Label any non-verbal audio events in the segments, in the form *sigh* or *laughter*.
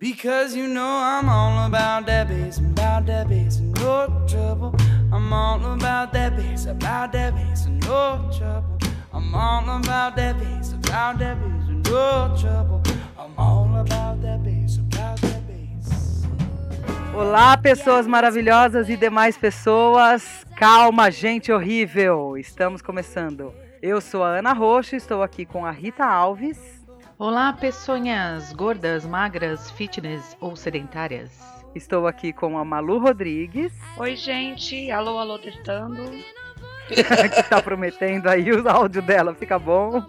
Because you know I'm all about that bass, about that bass, no trouble. I'm all about that bass, about that bass, no trouble. I'm all about that bass, about that bass, no trouble. I'm all about that bass, about that bass. Olá, pessoas maravilhosas e demais pessoas. Calma, gente horrível. Estamos começando. Eu sou a Ana Rocha, estou aqui com a Rita Alves. Olá, pessoinhas gordas, magras, fitness ou sedentárias. Estou aqui com a Malu Rodrigues, Oi, gente. Alô, alô, testando. *laughs* que está prometendo aí o áudio dela, fica bom.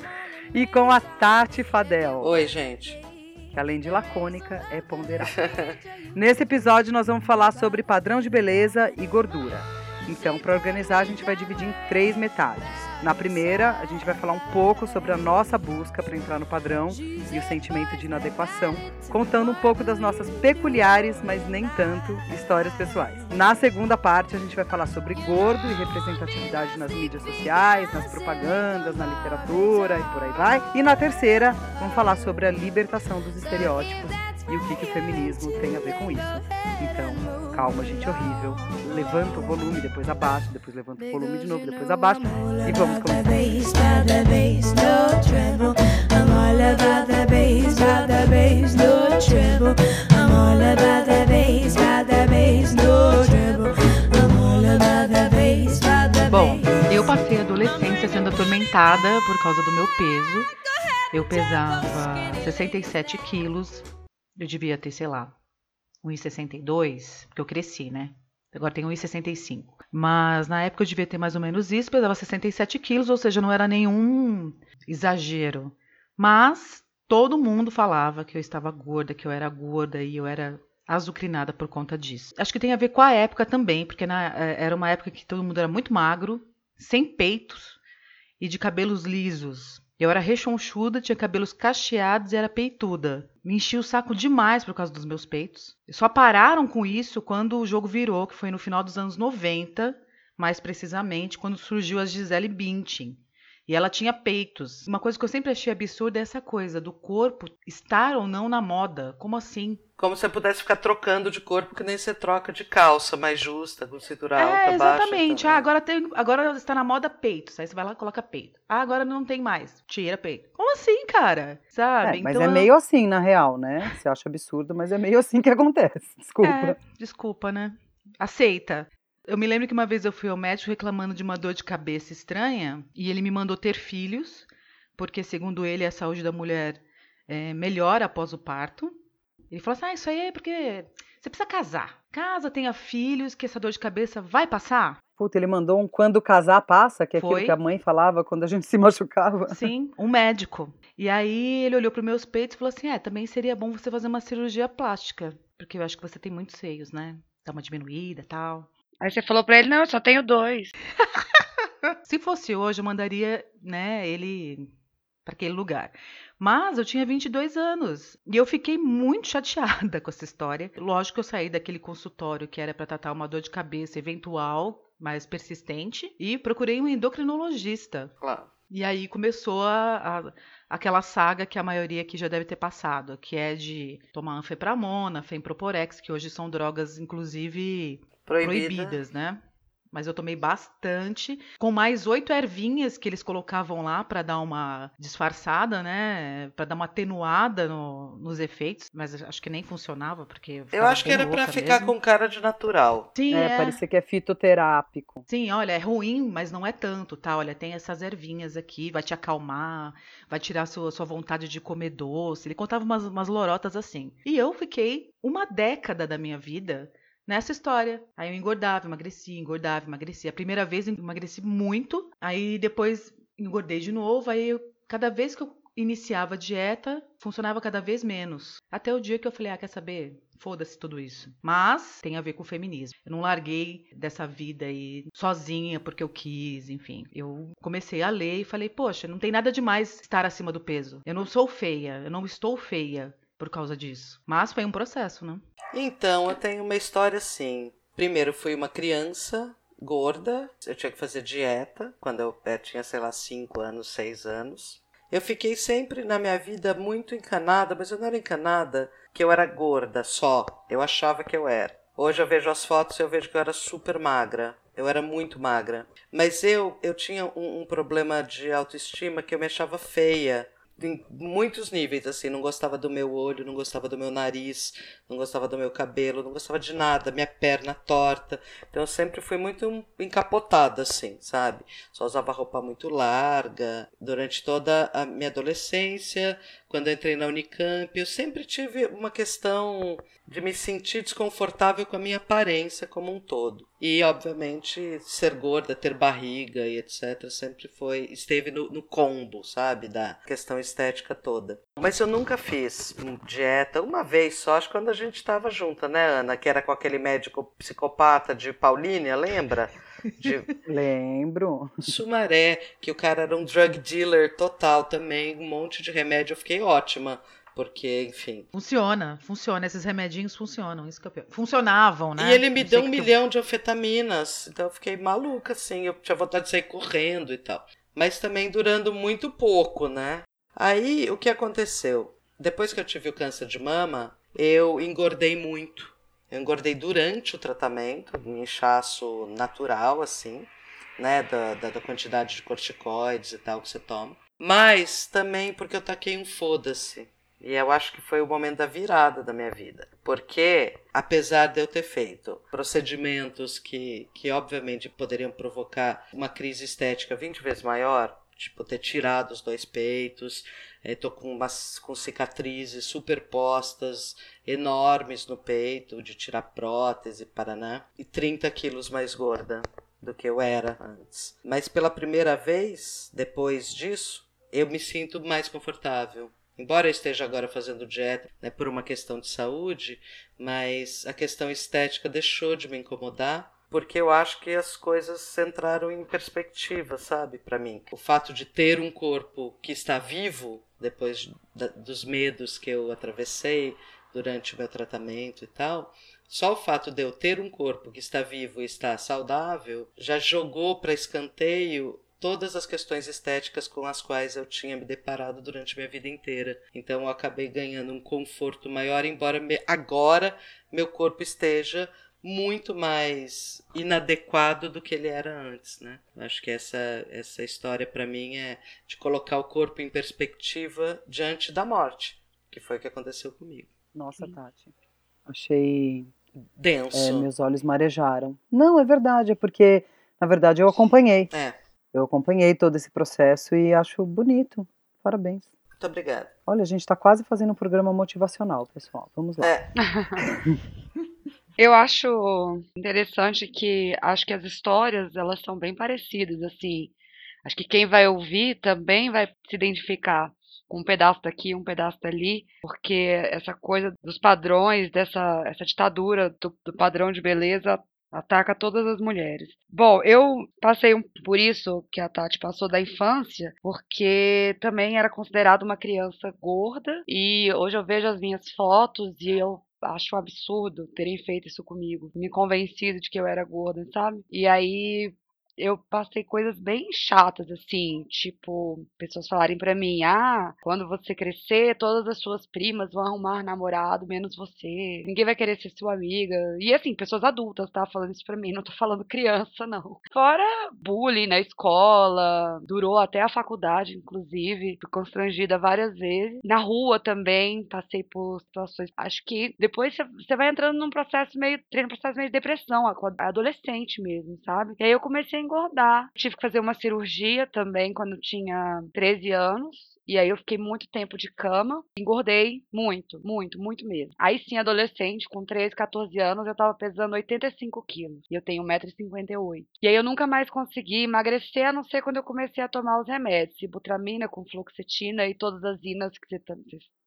E com a Tati Fadel, Oi, gente. que além de lacônica, é ponderada. *laughs* Nesse episódio nós vamos falar sobre padrão de beleza e gordura. Então, para organizar, a gente vai dividir em três metades. Na primeira, a gente vai falar um pouco sobre a nossa busca para entrar no padrão e o sentimento de inadequação, contando um pouco das nossas peculiares, mas nem tanto, histórias pessoais. Na segunda parte, a gente vai falar sobre gordo e representatividade nas mídias sociais, nas propagandas, na literatura e por aí vai. E na terceira, vamos falar sobre a libertação dos estereótipos e o que, que o feminismo tem a ver com isso. Então, calma, gente horrível. Levanta o volume, depois abaixa, depois levanta o volume de novo, depois abaixa. E vamos começar. Bom, eu passei a adolescência sendo atormentada por causa do meu peso. Eu pesava 67 quilos. Eu devia ter, sei lá, 1,62, porque eu cresci, né? Agora tenho 1,65. Mas na época eu devia ter mais ou menos isso, pesava 67 quilos, ou seja, não era nenhum exagero. Mas todo mundo falava que eu estava gorda, que eu era gorda e eu era azucrinada por conta disso. Acho que tem a ver com a época também, porque na- eh, era uma época que todo mundo era muito magro, sem peitos e de cabelos lisos. Eu era rechonchuda, tinha cabelos cacheados e era peituda. Me enchi o saco demais por causa dos meus peitos. Só pararam com isso quando o jogo virou, que foi no final dos anos 90, mais precisamente, quando surgiu a Gisele Bündchen. E ela tinha peitos. Uma coisa que eu sempre achei absurda é essa coisa do corpo estar ou não na moda. Como assim? Como se você pudesse ficar trocando de corpo, que nem você troca de calça mais justa, com cintura alta, é, baixa. exatamente. também. Ah, agora, tem, agora está na moda peitos. Aí você vai lá e coloca peito. Ah, agora não tem mais. Tira peito. Como assim, cara? Sabe? É, mas Então é meio assim, na real, né? Você acha absurdo, mas é meio assim que *laughs* acontece. Desculpa. É, desculpa, né? Aceita. Eu me lembro que uma vez eu fui ao médico reclamando de uma dor de cabeça estranha e ele me mandou ter filhos, porque segundo ele a saúde da mulher é, melhora após o parto. Ele falou assim: ah, isso aí é porque você precisa casar. Casa, tenha filhos, que essa dor de cabeça vai passar. Puta, ele mandou um quando casar passa, que é aquilo Foi. que a mãe falava quando a gente se *laughs* machucava. Sim, um médico. E aí ele olhou para meus peitos e falou assim: é, também seria bom você fazer uma cirurgia plástica, porque eu acho que você tem muitos seios, né? Dá uma diminuída e tal. Aí você falou pra ele, não, eu só tenho dois. *laughs* Se fosse hoje, eu mandaria, né, ele para aquele lugar. Mas eu tinha 22 anos e eu fiquei muito chateada com essa história. Lógico que eu saí daquele consultório que era para tratar uma dor de cabeça eventual, mas persistente, e procurei um endocrinologista. Claro. E aí começou a, a- aquela saga que a maioria aqui já deve ter passado, que é de tomar anfepramona, femproporex, que hoje são drogas, inclusive, Proibida. proibidas, né? Mas eu tomei bastante, com mais oito ervinhas que eles colocavam lá para dar uma disfarçada, né? Para dar uma atenuada no- nos efeitos, mas acho que nem funcionava porque Eu acho que era pra louca ficar com cara de natural. Sim, É, é. parecia que é fitoterápico. Sim, olha, é ruim, mas não é tanto, tá? Olha, tem essas ervinhas aqui, vai te acalmar, vai tirar sua, sua vontade de comer doce. Ele contava umas, umas lorotas assim. E eu fiquei uma década da minha vida nessa história. Aí eu engordava, emagrecia, engordava, emagrecia. A primeira vez emagreci muito, aí depois engordei de novo, aí eu, cada vez que eu iniciava a dieta, funcionava cada vez menos. Até o dia que eu falei, ah, quer saber? Foda-se tudo isso. Mas tem a ver com o feminismo. Eu não larguei dessa vida aí sozinha porque eu quis, enfim. Eu comecei a ler e falei, poxa, não tem nada demais estar acima do peso. Eu não sou feia, eu não estou feia por causa disso. Mas foi um processo, né? Então, eu tenho uma história assim. Primeiro, fui uma criança gorda, eu tinha que fazer dieta quando eu eh, tinha, sei lá, 5 anos, 6 anos. Eu fiquei sempre na minha vida muito encanada, mas eu não era encanada que eu era gorda só. Eu achava que eu era. Hoje eu vejo as fotos e eu vejo que eu era super magra. Eu era muito magra. Mas eu, eu tinha um, um problema de autoestima que eu me achava feia em muitos níveis, assim, não gostava do meu olho, não gostava do meu nariz, não gostava do meu cabelo, não gostava de nada, minha perna torta. Então eu sempre fui muito encapotada, assim, sabe? Só usava roupa muito larga. Durante toda a minha adolescência, quando entrei na Unicamp, eu sempre tive uma questão de me sentir desconfortável com a minha aparência como um todo. E, obviamente, ser gorda, ter barriga e etc. sempre foi, esteve no, no combo, sabe? Da questão estética toda. Mas eu nunca fiz dieta, uma vez só, acho que quando a gente estava junta, né, Ana? Que era com aquele médico psicopata de Paulínia, lembra? De... *laughs* Lembro. Sumaré, que o cara era um drug dealer total também, um monte de remédio. Eu fiquei ótima. Porque, enfim. Funciona, funciona. Esses remedinhos funcionam. Isso eu... Funcionavam, né? E ele me deu um milhão de anfetaminas. Então eu fiquei maluca, assim. Eu tinha vontade de sair correndo e tal. Mas também durando muito pouco, né? Aí o que aconteceu? Depois que eu tive o câncer de mama, eu engordei muito. Eu engordei durante o tratamento, um inchaço natural, assim, né? Da, da, da quantidade de corticoides e tal que você toma. Mas também porque eu taquei um foda-se. E eu acho que foi o momento da virada da minha vida. Porque, apesar de eu ter feito procedimentos que, que obviamente poderiam provocar uma crise estética 20 vezes maior, tipo ter tirado os dois peitos, estou com umas com cicatrizes superpostas enormes no peito, de tirar prótese, paraná, e 30 quilos mais gorda do que eu era antes. Mas pela primeira vez, depois disso, eu me sinto mais confortável Embora eu esteja agora fazendo dieta né, por uma questão de saúde, mas a questão estética deixou de me incomodar porque eu acho que as coisas entraram em perspectiva, sabe, para mim. O fato de ter um corpo que está vivo depois da, dos medos que eu atravessei durante o meu tratamento e tal, só o fato de eu ter um corpo que está vivo e está saudável já jogou para escanteio todas as questões estéticas com as quais eu tinha me deparado durante minha vida inteira. Então eu acabei ganhando um conforto maior, embora me, agora meu corpo esteja muito mais inadequado do que ele era antes, né? Acho que essa essa história para mim é de colocar o corpo em perspectiva diante da morte, que foi o que aconteceu comigo. Nossa, Tati. Achei denso. É, meus olhos marejaram. Não, é verdade, é porque na verdade eu acompanhei. É. Eu acompanhei todo esse processo e acho bonito. Parabéns. Muito obrigada. Olha, a gente está quase fazendo um programa motivacional, pessoal. Vamos lá. É. *laughs* Eu acho interessante que acho que as histórias elas são bem parecidas assim. Acho que quem vai ouvir também vai se identificar com um pedaço daqui, um pedaço dali, porque essa coisa dos padrões, dessa essa ditadura do, do padrão de beleza ataca todas as mulheres. Bom, eu passei por isso que a Tati passou da infância, porque também era considerada uma criança gorda e hoje eu vejo as minhas fotos e eu acho um absurdo terem feito isso comigo, me convencido de que eu era gorda, sabe? E aí eu passei coisas bem chatas, assim, tipo, pessoas falarem para mim, ah, quando você crescer, todas as suas primas vão arrumar namorado, menos você. Ninguém vai querer ser sua amiga. E assim, pessoas adultas, tá? Falando isso pra mim, não tô falando criança, não. Fora bullying na escola, durou até a faculdade, inclusive. Fui constrangida várias vezes. Na rua também, passei por situações. Acho que depois você vai entrando num processo meio. num processo meio de depressão, adolescente mesmo, sabe? E aí eu comecei a engordar. Tive que fazer uma cirurgia também quando tinha 13 anos. E aí eu fiquei muito tempo de cama, engordei muito, muito, muito mesmo. Aí sim, adolescente, com 13, 14 anos, eu tava pesando 85 quilos. E eu tenho 1,58m. E aí eu nunca mais consegui emagrecer, a não ser quando eu comecei a tomar os remédios. Ibutramina com fluoxetina e todas as inas que vocês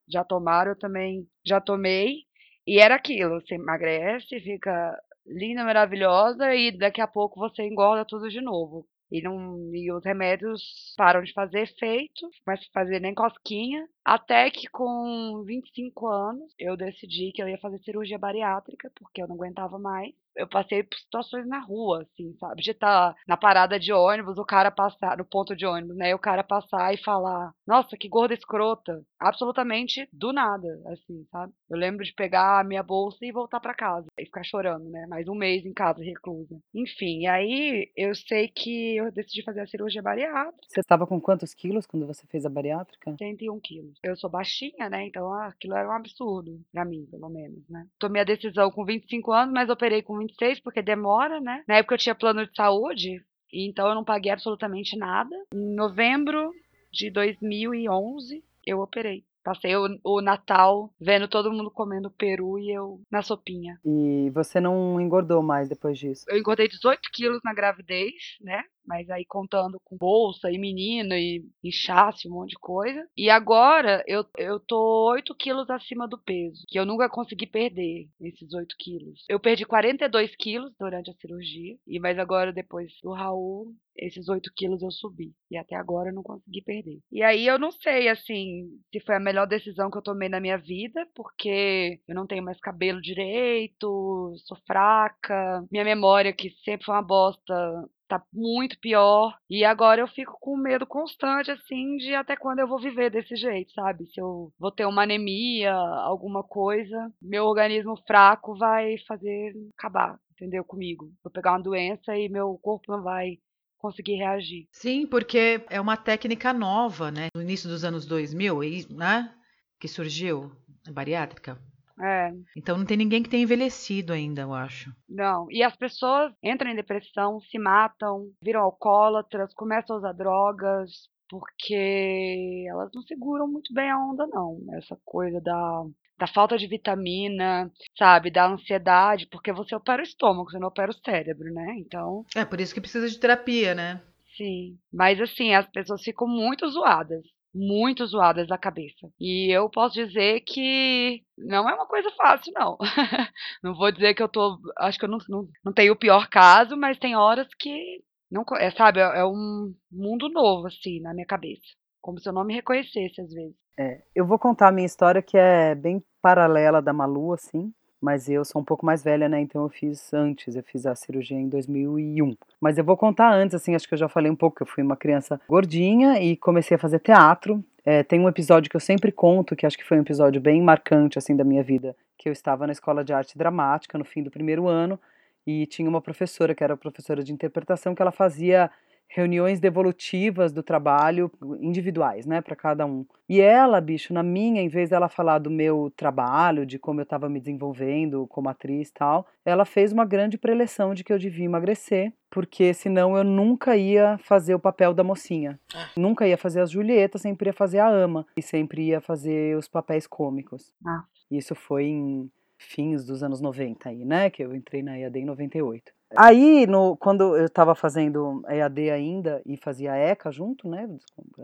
já tomaram, eu também já tomei. E era aquilo, você emagrece, fica linda, maravilhosa, e daqui a pouco você engorda tudo de novo. E, não, e os remédios param de fazer efeito, mas fazer nem cosquinha. Até que com 25 anos eu decidi que eu ia fazer cirurgia bariátrica, porque eu não aguentava mais. Eu passei por situações na rua, assim, sabe? De estar na parada de ônibus, o cara passar, no ponto de ônibus, né? E o cara passar e falar: Nossa, que gorda escrota. Absolutamente do nada, assim, sabe? Eu lembro de pegar a minha bolsa e voltar pra casa e ficar chorando, né? Mais um mês em casa, reclusa. Enfim, e aí eu sei que eu decidi fazer a cirurgia bariátrica, Você estava com quantos quilos quando você fez a bariátrica? 101 quilos. Eu sou baixinha, né? Então ah, aquilo era um absurdo, pra mim, pelo menos, né? Tomei a decisão com 25 anos, mas operei com 26 porque demora, né? Na época eu tinha plano de saúde, e então eu não paguei absolutamente nada. Em novembro de 2011, eu operei. Passei o, o Natal vendo todo mundo comendo peru e eu na sopinha. E você não engordou mais depois disso? Eu engordei 18 quilos na gravidez, né? Mas aí contando com bolsa e menina e inchaço, um monte de coisa. E agora eu, eu tô 8 quilos acima do peso, que eu nunca consegui perder esses 8 quilos. Eu perdi 42 quilos durante a cirurgia, e mas agora depois do Raul, esses 8 quilos eu subi. E até agora eu não consegui perder. E aí eu não sei, assim, se foi a melhor decisão que eu tomei na minha vida, porque eu não tenho mais cabelo direito, sou fraca, minha memória, que sempre foi uma bosta, tá muito pior. E agora eu fico com medo constante, assim, de até quando eu vou viver desse jeito, sabe? Se eu vou ter uma anemia, alguma coisa, meu organismo fraco vai fazer acabar, entendeu? Comigo. Vou pegar uma doença e meu corpo não vai conseguir reagir. Sim, porque é uma técnica nova, né? No início dos anos 2000, e- né? Que surgiu, a bariátrica. É, Então não tem ninguém que tenha envelhecido ainda, eu acho. não. E as pessoas entram em depressão, se matam, viram alcoólatras, começam a usar drogas, porque elas não seguram muito bem a onda, não. Essa coisa da, da falta de vitamina, sabe? Da ansiedade, porque você opera o estômago, você não opera o cérebro, né? Então, É por isso que precisa de terapia, né? sim. Mas assim, as pessoas ficam muito zoadas. Muito zoadas da cabeça. E eu posso dizer que não é uma coisa fácil, não. *laughs* não vou dizer que eu tô. Acho que eu não, não, não tenho o pior caso, mas tem horas que. Não, é, sabe, é é um mundo novo, assim, na minha cabeça. Como se eu não me reconhecesse, às vezes. É, eu vou contar a minha história que é bem paralela da Malu, assim, mas eu sou um pouco mais velha, né? Então eu fiz antes, eu fiz a cirurgia em 2001. Mas eu vou contar antes, assim, acho que eu já falei um pouco, que eu fui uma criança gordinha e comecei a fazer teatro. É, tem um episódio que eu sempre conto, que acho que foi um episódio bem marcante, assim, da minha vida, que eu estava na escola de arte dramática no fim do primeiro ano e tinha uma professora, que era professora de interpretação, que ela fazia reuniões devolutivas do trabalho individuais, né, para cada um. E ela, bicho, na minha, em vez dela falar do meu trabalho, de como eu estava me desenvolvendo como atriz e tal, ela fez uma grande preleção de que eu devia emagrecer, porque senão eu nunca ia fazer o papel da mocinha. Nunca ia fazer as Julietas, sempre ia fazer a ama e sempre ia fazer os papéis cômicos. Ah. Isso foi em fins dos anos 90 aí, né, que eu entrei na EAD em 98. Aí, no, quando eu estava fazendo EAD ainda e fazia ECA junto, né?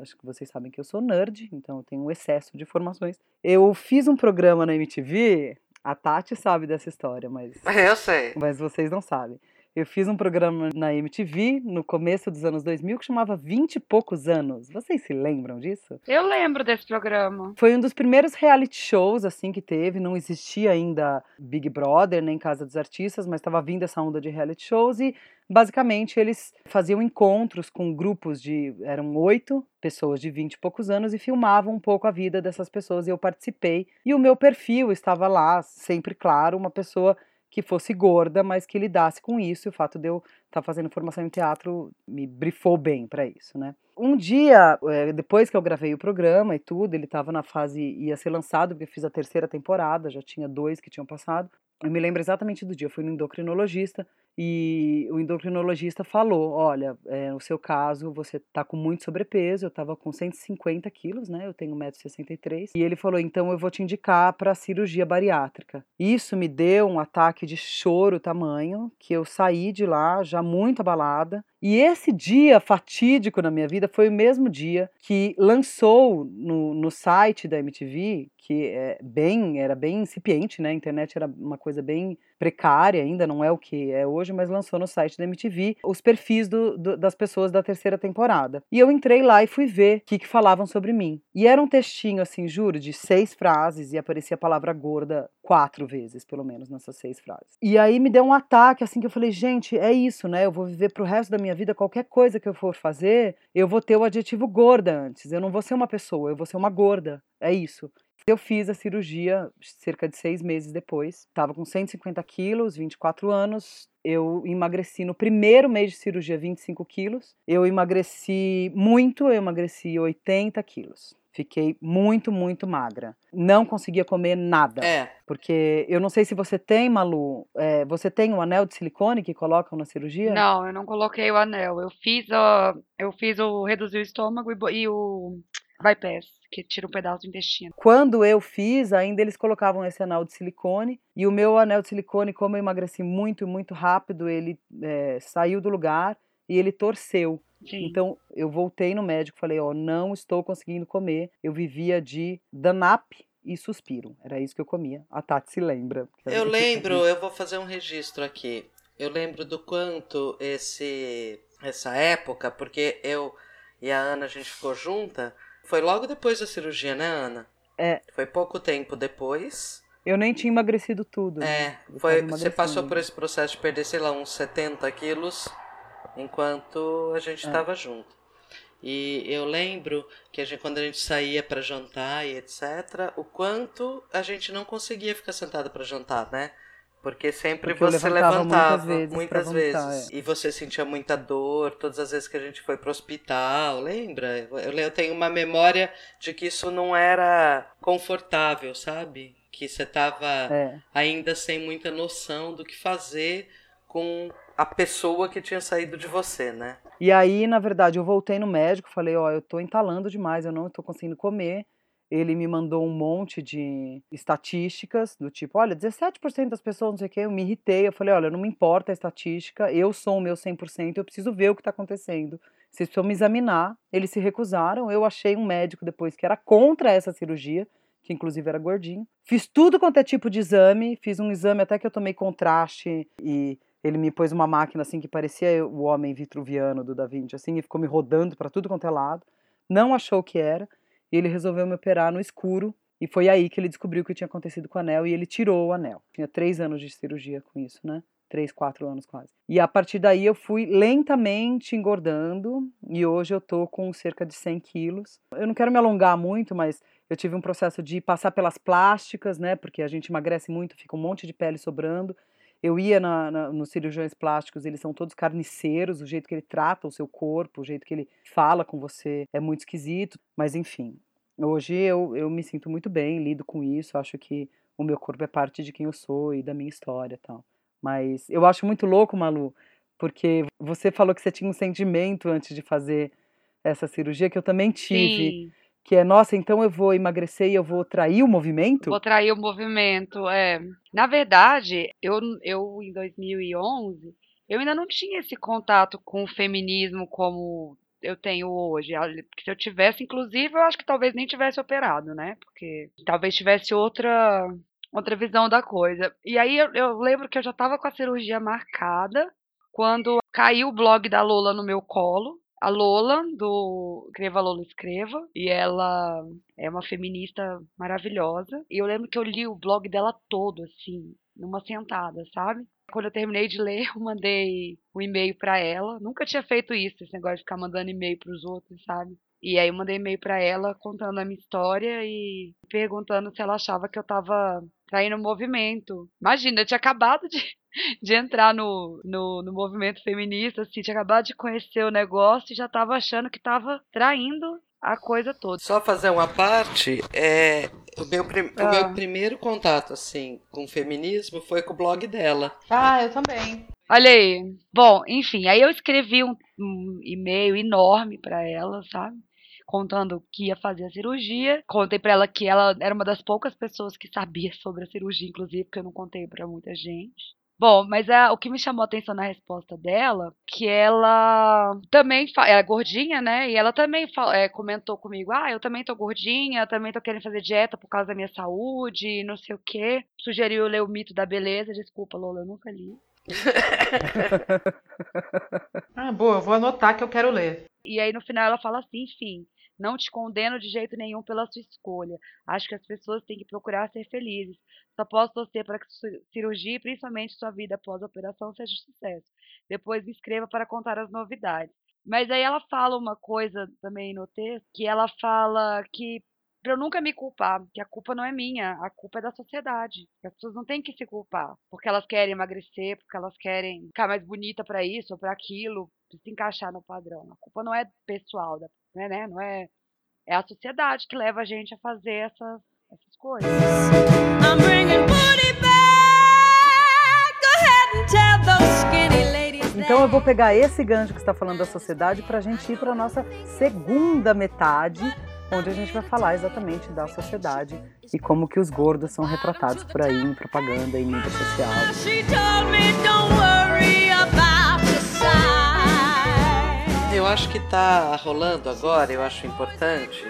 Acho que vocês sabem que eu sou nerd, então eu tenho um excesso de informações. Eu fiz um programa na MTV, a Tati sabe dessa história, mas, *laughs* Eu sei. mas vocês não sabem. Eu fiz um programa na MTV no começo dos anos 2000 que chamava 20 e poucos anos. Vocês se lembram disso? Eu lembro desse programa. Foi um dos primeiros reality shows assim que teve, não existia ainda Big Brother nem Casa dos Artistas, mas estava vindo essa onda de reality shows e basicamente eles faziam encontros com grupos de eram oito pessoas de 20 e poucos anos e filmavam um pouco a vida dessas pessoas e eu participei e o meu perfil estava lá, sempre claro, uma pessoa que fosse gorda, mas que lidasse com isso. E o fato de eu estar fazendo formação em teatro me brifou bem para isso, né? Um dia, eh, depois que eu gravei o programa e tudo, ele estava na fase, ia ser lançado, porque eu fiz a terceira temporada, já tinha dois que tinham passado. Eu me lembro exatamente do dia, eu fui no endocrinologista e o endocrinologista falou: Olha, é, no seu caso você tá com muito sobrepeso. Eu tava com 150 quilos, né? Eu tenho 1,63m. E ele falou: Então eu vou te indicar para cirurgia bariátrica. Isso me deu um ataque de choro tamanho que eu saí de lá já muito abalada. E esse dia fatídico na minha vida foi o mesmo dia que lançou no, no site da MTV, que é bem, era bem incipiente, né? A internet era uma coisa bem precária ainda, não é o que é hoje hoje, mas lançou no site da MTV os perfis do, do, das pessoas da terceira temporada. E eu entrei lá e fui ver o que, que falavam sobre mim. E era um textinho, assim, juro, de seis frases e aparecia a palavra gorda quatro vezes, pelo menos, nessas seis frases. E aí me deu um ataque, assim, que eu falei, gente, é isso, né? Eu vou viver pro resto da minha vida, qualquer coisa que eu for fazer, eu vou ter o adjetivo gorda antes. Eu não vou ser uma pessoa, eu vou ser uma gorda. É isso. Eu fiz a cirurgia cerca de seis meses depois. Estava com 150 quilos, 24 anos. Eu emagreci no primeiro mês de cirurgia 25 quilos. Eu emagreci muito, eu emagreci 80 quilos. Fiquei muito, muito magra. Não conseguia comer nada. É. Porque eu não sei se você tem, Malu. é, você tem um anel de silicone que colocam na cirurgia? Não, eu não coloquei o anel. Eu fiz, a, eu fiz o reduzir o estômago e, e o bypass, que tira um pedaço do intestino. Quando eu fiz, ainda eles colocavam esse anel de silicone. E o meu anel de silicone, como eu emagreci muito, muito rápido, ele é, saiu do lugar e ele torceu. Sim. Então eu voltei no médico e falei: Ó, não estou conseguindo comer. Eu vivia de Danap e suspiro. Era isso que eu comia. A Tati se lembra. Eu lembro, eu vou fazer um registro aqui. Eu lembro do quanto esse essa época, porque eu e a Ana a gente ficou junta, foi logo depois da cirurgia, né, Ana? É. Foi pouco tempo depois. Eu nem tinha emagrecido tudo. né? É, Eu foi, você passou por esse processo de perder, sei lá, uns 70 quilos enquanto a gente É. estava junto. E eu lembro que a gente, quando a gente saía para jantar e etc, o quanto a gente não conseguia ficar sentada para jantar, né? Porque sempre Porque você levantava muitas muitas vezes vezes. pra vomitar, é. E você sentia muita dor todas as vezes que a gente foi pro hospital, lembra? Eu, eu tenho uma memória de que isso não era confortável, sabe? Que você tava É. ainda sem muita noção do que fazer com a pessoa que tinha saído de você, né? E aí, na verdade, eu voltei no médico, falei, ó, eu tô entalando demais, eu não tô conseguindo comer. Ele me mandou um monte de estatísticas, do tipo, olha, 17% das pessoas, não sei o quê, eu me irritei, eu falei, olha, não me importa a estatística, eu sou o meu 100%, eu preciso ver o que tá acontecendo. Vocês precisam me examinar. Eles se recusaram, eu achei um médico depois que era contra essa cirurgia, que inclusive era gordinho. Fiz tudo quanto é tipo de exame, fiz um exame até que eu tomei contraste e ele me pôs uma máquina assim que parecia o homem vitruviano do Da Vinci, assim, e ficou me rodando para tudo quanto é lado. Não achou o que era, e ele resolveu me operar no escuro. E foi aí que ele descobriu o que tinha acontecido com o anel e ele tirou o anel. Tinha três anos de cirurgia com isso, né? Três, quatro anos quase. E a partir daí eu fui lentamente engordando e hoje eu tô com cerca de 100 quilos. Eu não quero me alongar muito, mas eu tive um processo de passar pelas plásticas, né? Porque a gente emagrece muito, fica um monte de pele sobrando. Eu ia na, na, nos cirurgiões plásticos, eles são todos carniceiros, o jeito que ele trata o seu corpo, o jeito que ele fala com você é muito esquisito, mas enfim. Hoje eu, eu me sinto muito bem, lido com isso, acho que o meu corpo é parte de quem eu sou e da minha história tal. Mas eu acho muito louco, Malu, porque você falou que você tinha um sentimento antes de fazer essa cirurgia que eu também tive, Sim, que é, nossa, então eu vou emagrecer e eu vou trair o movimento? vou trair o movimento. É. Na verdade, eu, eu em 2011, eu ainda não tinha esse contato com o feminismo como eu tenho hoje. Se eu tivesse, inclusive, eu acho que talvez nem tivesse operado, né? Porque talvez tivesse outra outra visão da coisa. E aí eu, eu lembro que eu já estava com a cirurgia marcada quando caiu o blog da Lola no meu colo. A Lola, do Escreva Lola Escreva, e ela é uma feminista maravilhosa. E eu lembro que eu li o blog dela todo, assim, numa sentada, sabe? Quando eu terminei de ler, eu mandei um e-mail pra ela. Nunca tinha feito isso, esse negócio de ficar mandando e-mail pros outros, sabe? E aí eu mandei e-mail pra ela contando a minha história e perguntando se ela achava que eu tava traindo o movimento. Imagina, eu tinha acabado de, de entrar no, no, no movimento feminista, assim, tinha acabado de conhecer o negócio e já tava achando que tava traindo a coisa toda. Só fazer uma parte, é, o, meu prim- o Ah. meu primeiro contato, assim, com o feminismo foi com o blog dela. Ah, eu também. Olha aí. Bom, enfim, aí eu escrevi um, um e-mail enorme pra ela, sabe? Contando que ia fazer a cirurgia. Contei pra ela que ela era uma das poucas pessoas que sabia sobre a cirurgia, inclusive, porque eu não contei pra muita gente. Bom, mas a- o que me chamou a atenção na resposta dela, que ela também é gordinha, né? E ela também fa- é, comentou comigo: ah, eu também tô gordinha, também tô querendo fazer dieta por causa da minha saúde, não sei o quê. Sugeriu ler o mito da beleza. Desculpa, Lola, eu nunca li. *laughs* Ah, boa, eu vou anotar que eu quero ler. E aí no final ela fala assim, enfim, não te condeno de jeito nenhum pela sua escolha. Acho que as pessoas têm que procurar ser felizes. Só posso torcer para que sua cirurgia e principalmente sua vida após a operação seja um sucesso. Depois me escreva para contar as novidades. Mas aí ela fala uma coisa também no texto, que ela fala que para eu nunca me culpar, que a culpa não é minha, a culpa é da sociedade. As pessoas não têm que se culpar, porque elas querem emagrecer, porque elas querem ficar mais bonita para isso ou para aquilo, se encaixar no padrão. A culpa não é pessoal, da- né, né? Não é é a sociedade que leva a gente a fazer essas, essas coisas. I'm bringing booty back. Go ahead and tell those skinny ladies Então eu vou pegar esse gancho que está falando da sociedade para a gente ir para a nossa segunda metade, onde a gente vai falar exatamente da sociedade e como que os gordos são retratados por aí em propaganda, em mídia social. Eu acho que tá rolando agora, eu acho importante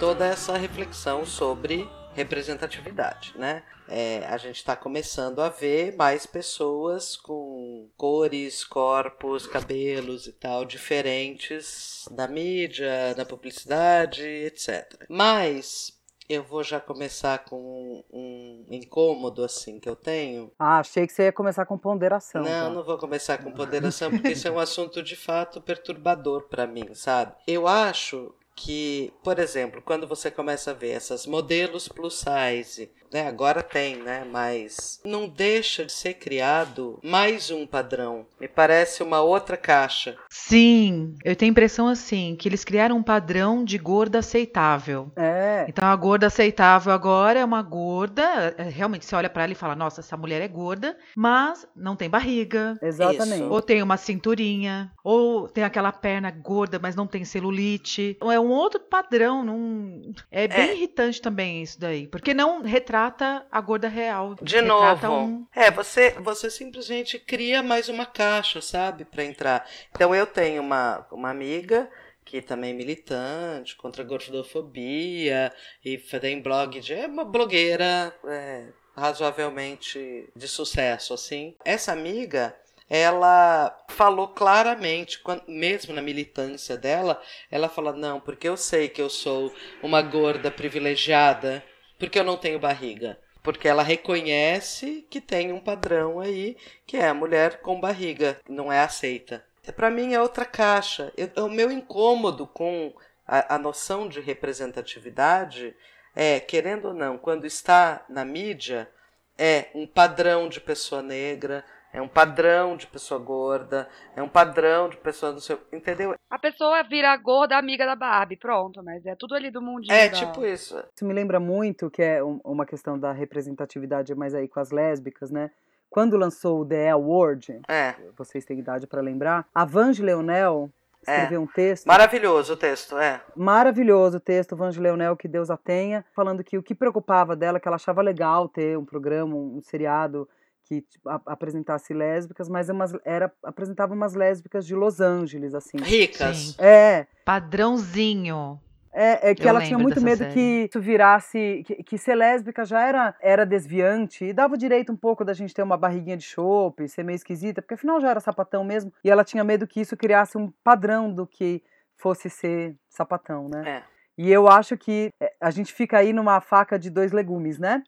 toda essa reflexão sobre representatividade, né? É, a gente está começando a ver mais pessoas com cores, corpos, cabelos e tal diferentes na mídia, na publicidade, etc. Mas eu vou já começar com um incômodo assim que eu tenho, Ah, achei que você ia começar com ponderação. não, tá? não vou começar com ponderação, porque isso é um assunto de fato perturbador para mim, sabe? Eu acho que, por exemplo, quando você começa a ver essas modelos plus size, né, agora tem, né, mas não deixa de ser criado mais um padrão. Me parece uma outra caixa. Sim, eu tenho a impressão assim, que eles criaram um padrão de gorda aceitável. É, Então a gorda aceitável agora é uma gorda, é, realmente você olha pra ela e fala, nossa, essa mulher é gorda, mas não tem barriga, exatamente. Isso. ou tem uma cinturinha, ou tem aquela perna gorda, mas não tem celulite. É um outro padrão, não... é bem É. irritante também isso daí, porque não retrata a gorda real. De retrata novo, um- é, você, você simplesmente cria mais uma caixa, sabe, para entrar. Então eu tenho uma, uma amiga que também é militante contra a gordofobia e tem blog de é uma blogueira é, razoavelmente de sucesso assim. Essa amiga ela falou claramente, mesmo na militância dela, ela fala: não, porque eu sei que eu sou uma gorda privilegiada, porque eu não tenho barriga. Porque ela reconhece que tem um padrão aí, que é a mulher com barriga, não é aceita. Para mim é outra caixa. Eu- o meu incômodo com a, a noção de representatividade é, querendo ou não, quando está na mídia, é um padrão de pessoa negra, é um padrão de pessoa gorda, é um padrão de pessoa não sei, entendeu? A pessoa vira gorda amiga da Barbie, pronto, mas é tudo ali do mundinho. É da- tipo isso. Isso me lembra muito, que é um- uma questão da representatividade, mas aí com as lésbicas, né? Quando lançou o The L Word, É, vocês têm idade para lembrar, a Vange Leonel escreveu um texto maravilhoso o texto, é. maravilhoso o texto, Vange Leonel, que Deus a tenha, falando que o que preocupava dela, que ela achava legal ter um programa, um seriado que tipo, apresentasse lésbicas, mas umas, era, apresentava umas lésbicas de Los Angeles, assim. Ricas. Sim. É, Padrãozinho. É, é que Eu ela tinha muito medo série. que isso virasse. Que, que ser lésbica já era, era desviante e dava o direito um pouco da gente ter uma barriguinha de chope, ser meio esquisita, porque afinal já era sapatão mesmo. E ela tinha medo que isso criasse um padrão do que fosse ser sapatão, né? É. E eu acho que é, a gente fica aí numa faca de dois legumes, né?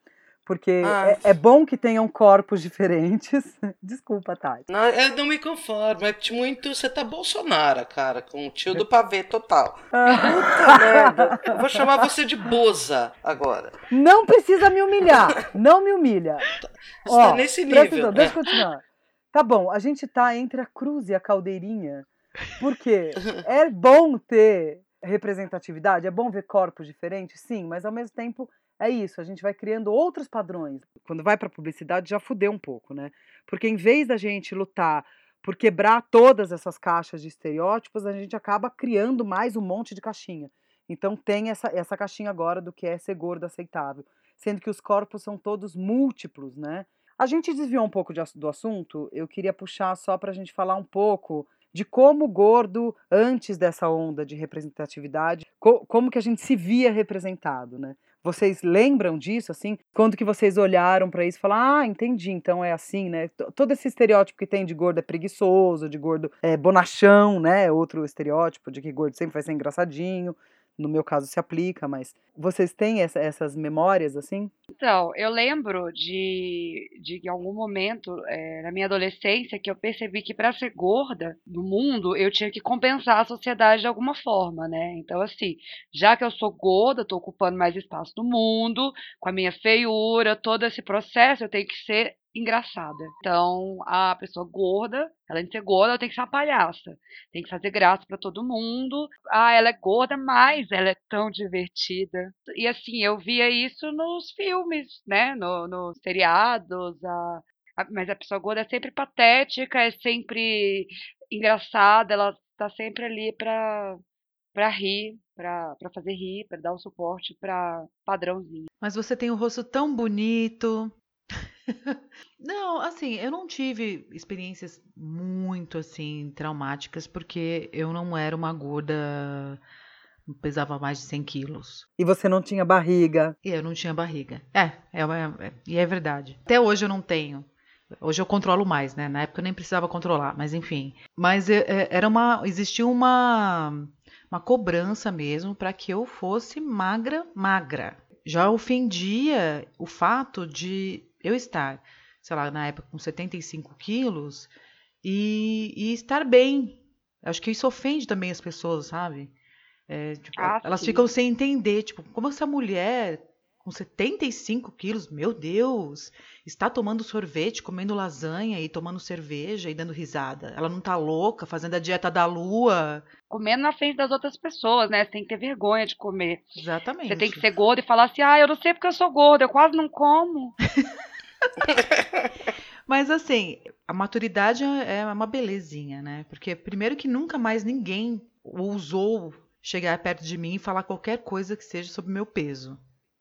Porque Ah. é, é bom que tenham corpos *laughs* diferentes. Desculpa, Tati. Não, eu não me conformo. É muito. Você tá Bolsonaro, cara, com o tio do pavê total. Puta *laughs* merda. Eu vou chamar você de Boza agora. Não precisa me humilhar. Não me humilha. *laughs* Você tá nesse presta nível. atenção, né? deixa eu continuar. Tá bom, a gente tá entre a cruz e a caldeirinha. Porque é bom ter representatividade, é bom ver corpos diferentes, sim, mas ao mesmo tempo é isso, a gente vai criando outros padrões. Quando vai pra publicidade já fudeu um pouco, né? Porque em vez da gente lutar por quebrar todas essas caixas de estereótipos, a gente acaba criando mais um monte de caixinha. Então tem essa, essa caixinha agora do que é ser gordo aceitável, sendo que os corpos são todos múltiplos, né? A gente desviou um pouco de do assunto, eu queria puxar só para a gente falar um pouco de como o gordo, antes dessa onda de representatividade, co- como que a gente se via representado, né? Vocês lembram disso, assim? Quando que vocês olharam pra isso e falaram, ah, entendi, então é assim, né? Todo esse estereótipo que tem de gordo é preguiçoso, de gordo é bonachão, né? Outro estereótipo de que gordo sempre vai ser engraçadinho. No meu caso se aplica, mas vocês têm essa- essas memórias, assim? Então, eu lembro de, de em algum momento eh, na minha adolescência que eu percebi que para ser gorda no mundo eu tinha que compensar a sociedade de alguma forma, né? Então, assim, já que eu sou gorda, estou ocupando mais espaço no mundo, com a minha feiura, todo esse processo, eu tenho que ser engraçada. Então, a pessoa gorda, além de ser gorda, ela tem que ser uma palhaça, tem que fazer graça para todo mundo. Ah, ela é gorda, mas ela é tão divertida. E assim, eu via isso nos filmes, né? No, nos seriados. A, a- mas a pessoa gorda é sempre patética, é sempre engraçada, ela tá sempre ali pra, pra rir, pra, pra fazer rir, pra dar o suporte pra padrãozinho. Mas você tem um rosto tão bonito. *laughs* Não, assim, eu não tive experiências muito assim traumáticas porque eu não era uma gorda, pesava mais de 100 quilos. E você não tinha barriga. E eu não tinha barriga. É, é, uma- é- e é verdade. Até hoje eu não tenho. Hoje eu controlo mais, né? Na época eu nem precisava controlar, mas enfim. Mas é- é- era uma, existia uma, uma cobrança mesmo para que eu fosse magra, magra. Já ofendia o fato de eu estar, sei lá, na época com 75 quilos e, e estar bem. Acho que isso ofende também as pessoas, sabe? É, tipo, Ah, elas sim. ficam sem entender, tipo, como essa mulher com 75 quilos, meu Deus, está tomando sorvete, comendo lasanha e tomando cerveja e dando risada. Ela não tá louca, fazendo a dieta da lua. Comendo na frente das outras pessoas, né? Você tem que ter vergonha de comer. Exatamente. Você tem que ser gorda e falar assim: ah, eu não sei porque eu sou gorda, eu quase não como. *laughs* *laughs* Mas assim, a maturidade é é uma belezinha, né? Porque primeiro que nunca mais ninguém ousou chegar perto de mim e falar qualquer coisa que seja sobre meu peso.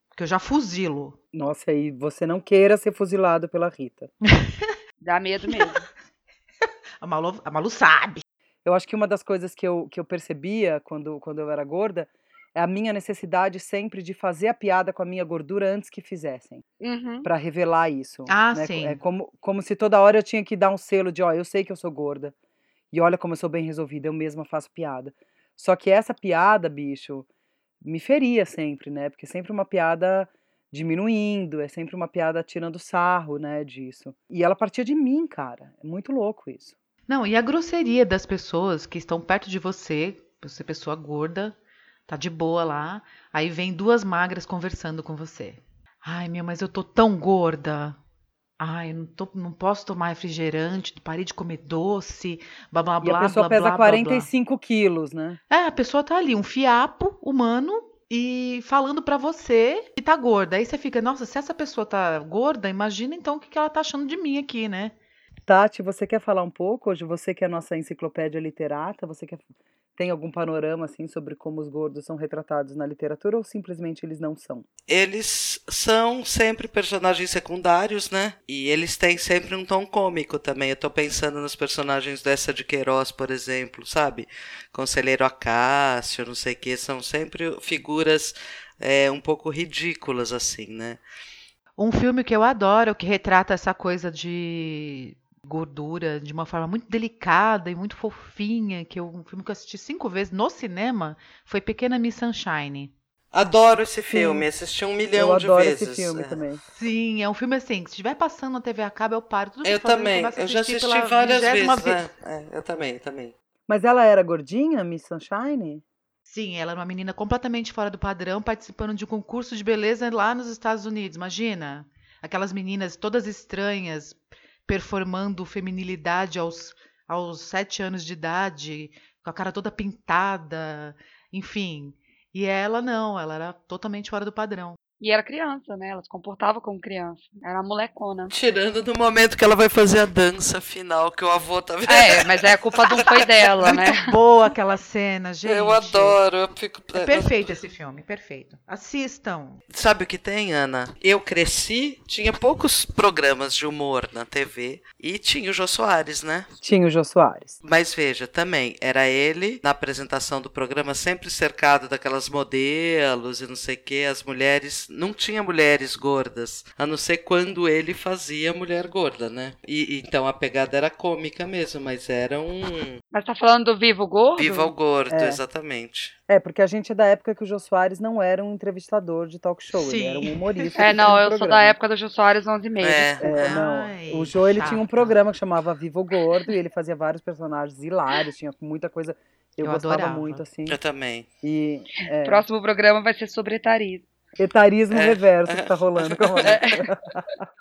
Porque eu já fuzilo. Nossa, e você não queira ser fuzilado pela Rita. *laughs* Dá medo mesmo. *laughs* A Malu, a Malu sabe. Eu acho que uma das coisas que eu, que eu percebia quando, quando eu era gorda a minha necessidade sempre de fazer a piada com a minha gordura antes que fizessem, Uhum. Pra revelar isso. Ah, né? sim. É como, como se toda hora eu tinha que dar um selo de, ó, eu sei que eu sou gorda. E olha como eu sou bem resolvida, eu mesma faço piada. Só que essa piada, bicho, me feria sempre, né? Porque é sempre uma piada diminuindo, é sempre uma piada tirando sarro, né, disso. E ela partia de mim, cara. É muito louco isso. Não, e a grosseria das pessoas que estão perto de você, você pessoa gorda, tá de boa lá, aí vem duas magras conversando com você. Ai, meu, mas eu tô tão gorda. Ai, eu não, tô, não posso tomar refrigerante, parei de comer doce, blá blá E blá. a pessoa blá, pesa blá, blá, blá. 45 quilos, né? É, a pessoa tá ali, um fiapo humano e falando pra você que tá gorda. Aí você fica, nossa, se essa pessoa tá gorda, imagina então o que que ela tá achando de mim aqui, né? Tati, você quer falar um pouco? Hoje você que é a nossa enciclopédia literata, você quer... tem algum panorama assim sobre como os gordos são retratados na literatura ou simplesmente eles não são? Eles são sempre personagens secundários, né? E eles têm sempre um tom cômico também. Eu tô pensando nos personagens dessa de Queiroz, por exemplo, sabe? Conselheiro Acácio, não sei o que, são sempre figuras é, um pouco ridículas, assim, né? Um filme que eu adoro, que retrata essa coisa de gordura de uma forma muito delicada e muito fofinha, que eu, um filme que eu assisti cinco vezes no cinema, foi Pequena Miss Sunshine. Adoro esse filme, assisti um milhão eu de adoro vezes. esse filme é. também. Sim, é um filme assim, que se estiver passando na TV a cabo, eu paro tudo Eu eu e também, a eu já assisti pela várias vezes. vez. é, é, eu também, também. Mas ela era gordinha, Miss Sunshine? Sim, ela é uma menina completamente fora do padrão, participando de um concurso de beleza lá nos Estados Unidos. Imagina, aquelas meninas todas estranhas, performando feminilidade aos, aos sete anos de idade, com a cara toda pintada, enfim. E ela não, ela era totalmente fora do padrão. E era criança, né? Ela se comportava como criança. Era uma molecona. Tirando no momento que ela vai fazer a dança final, que o avô tá vendo. É, mas é a culpa não foi *laughs* dela, né? Boa aquela cena, gente. Eu adoro, eu fico. É perfeito esse filme, perfeito. Assistam. Sabe o que tem, Ana? Eu cresci, tinha poucos programas de humor na TV e tinha o Jô Soares, né? Tinha o Jô Soares. Mas veja, também, era ele na apresentação do programa, sempre cercado daquelas modelos e não sei o que, as mulheres não tinha mulheres gordas, a não ser quando ele fazia mulher gorda, né? E então a pegada era cômica mesmo, mas era um Mas tá falando do Vivo Gordo? viva ao gordo, É. exatamente. É, porque a gente é da época que o Jô Soares não era um entrevistador de talk show, ele Sim. era um humorista. É, não, um eu sou da época do Jô Soares 11 meses. É, É, não. Ai, o Jô, ele tinha um programa que chamava Vivo Gordo e ele fazia vários personagens hilários, tinha muita coisa. Eu, Eu gostava adorava. muito, assim. eu também. E é, Próximo programa vai ser sobre etarismo. Etarismo É. reverso que tá rolando com a Roberta.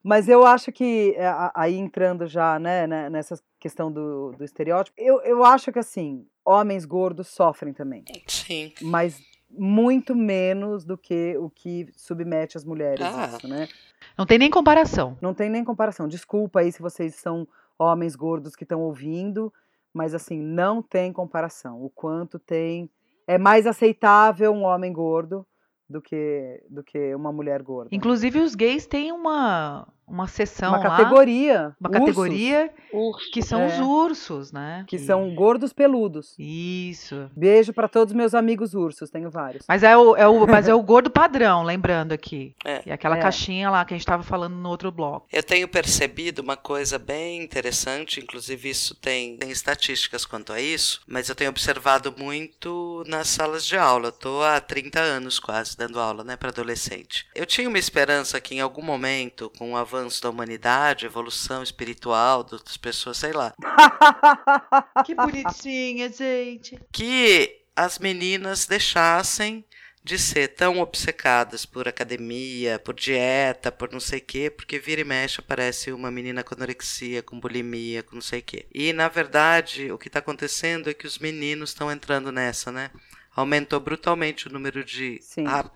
Mas eu acho que, é, a- aí entrando já, né, né, nessa questão do, do estereótipo, eu, eu acho que, assim, homens gordos sofrem também. Sim. Mas muito menos do que o que submete as mulheres, Ah. isso, né? Não tem nem comparação. Não tem nem comparação. Desculpa aí se vocês são homens gordos que estão ouvindo, mas assim, não tem comparação. O quanto tem. É mais aceitável um homem gordo do que, do que uma mulher gorda. Inclusive, os gays têm uma, uma seção uma lá, categoria. uma ursos, categoria Urso. que são É. os ursos, né? Que são gordos peludos. Isso. Beijo para todos meus amigos ursos, tenho vários. Mas é o, é o, mas é o gordo *laughs* padrão, lembrando aqui. É. E aquela É. caixinha lá que a gente estava falando no outro bloco. Eu tenho percebido uma coisa bem interessante, inclusive isso tem, tem estatísticas quanto a isso, mas eu tenho observado muito nas salas de aula. Eu tô há 30 anos quase dando aula, né, para adolescente. Eu tinha uma esperança que em algum momento, com o avanço da humanidade, evolução espiritual das pessoas, sei lá, *laughs* Que bonitinha, gente. que as meninas deixassem de ser tão obcecadas por academia, por dieta, por não sei o quê, porque vira e mexe aparece uma menina com anorexia, com bulimia, com não sei o quê. E na verdade, o que está acontecendo é que os meninos estão entrando nessa, né? Aumentou brutalmente o número de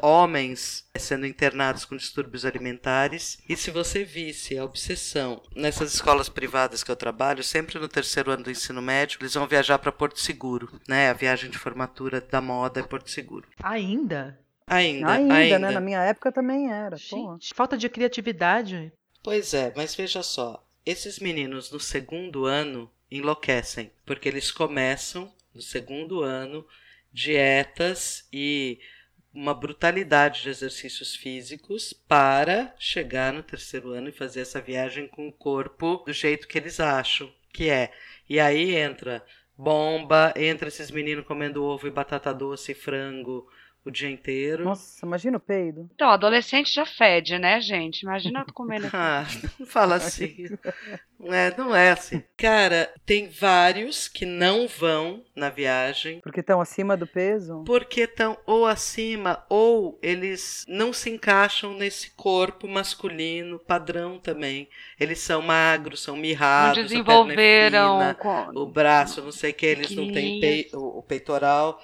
homens sendo internados com distúrbios alimentares. E se você visse a obsessão nessas escolas privadas que eu trabalho, sempre no terceiro ano do ensino médio, eles vão viajar para Porto Seguro, né? A viagem de formatura da moda é Porto Seguro. Ainda? Ainda, ainda, ainda. né? Na minha época também era. Gente, falta de criatividade. Pois é, mas veja só, esses meninos no segundo ano enlouquecem, porque eles começam no segundo ano dietas e uma brutalidade de exercícios físicos para chegar no terceiro ano e fazer essa viagem com o corpo do jeito que eles acham que é. E aí entra bomba, entra esses meninos comendo ovo e batata doce e frango o dia inteiro. Nossa, imagina o peido. Então, adolescente já fede, né, gente? Imagina tu comendo. *laughs* Ah, não fala assim. Não *laughs* é, não é assim. Cara, tem vários que não vão na viagem Porque estão acima do peso. porque estão ou acima ou eles não se encaixam nesse corpo masculino padrão também. Eles são magros, são Não mirrados, a perna é desenvolveram. fina, com- o braço, não sei o que, eles não têm pei- o, o peitoral.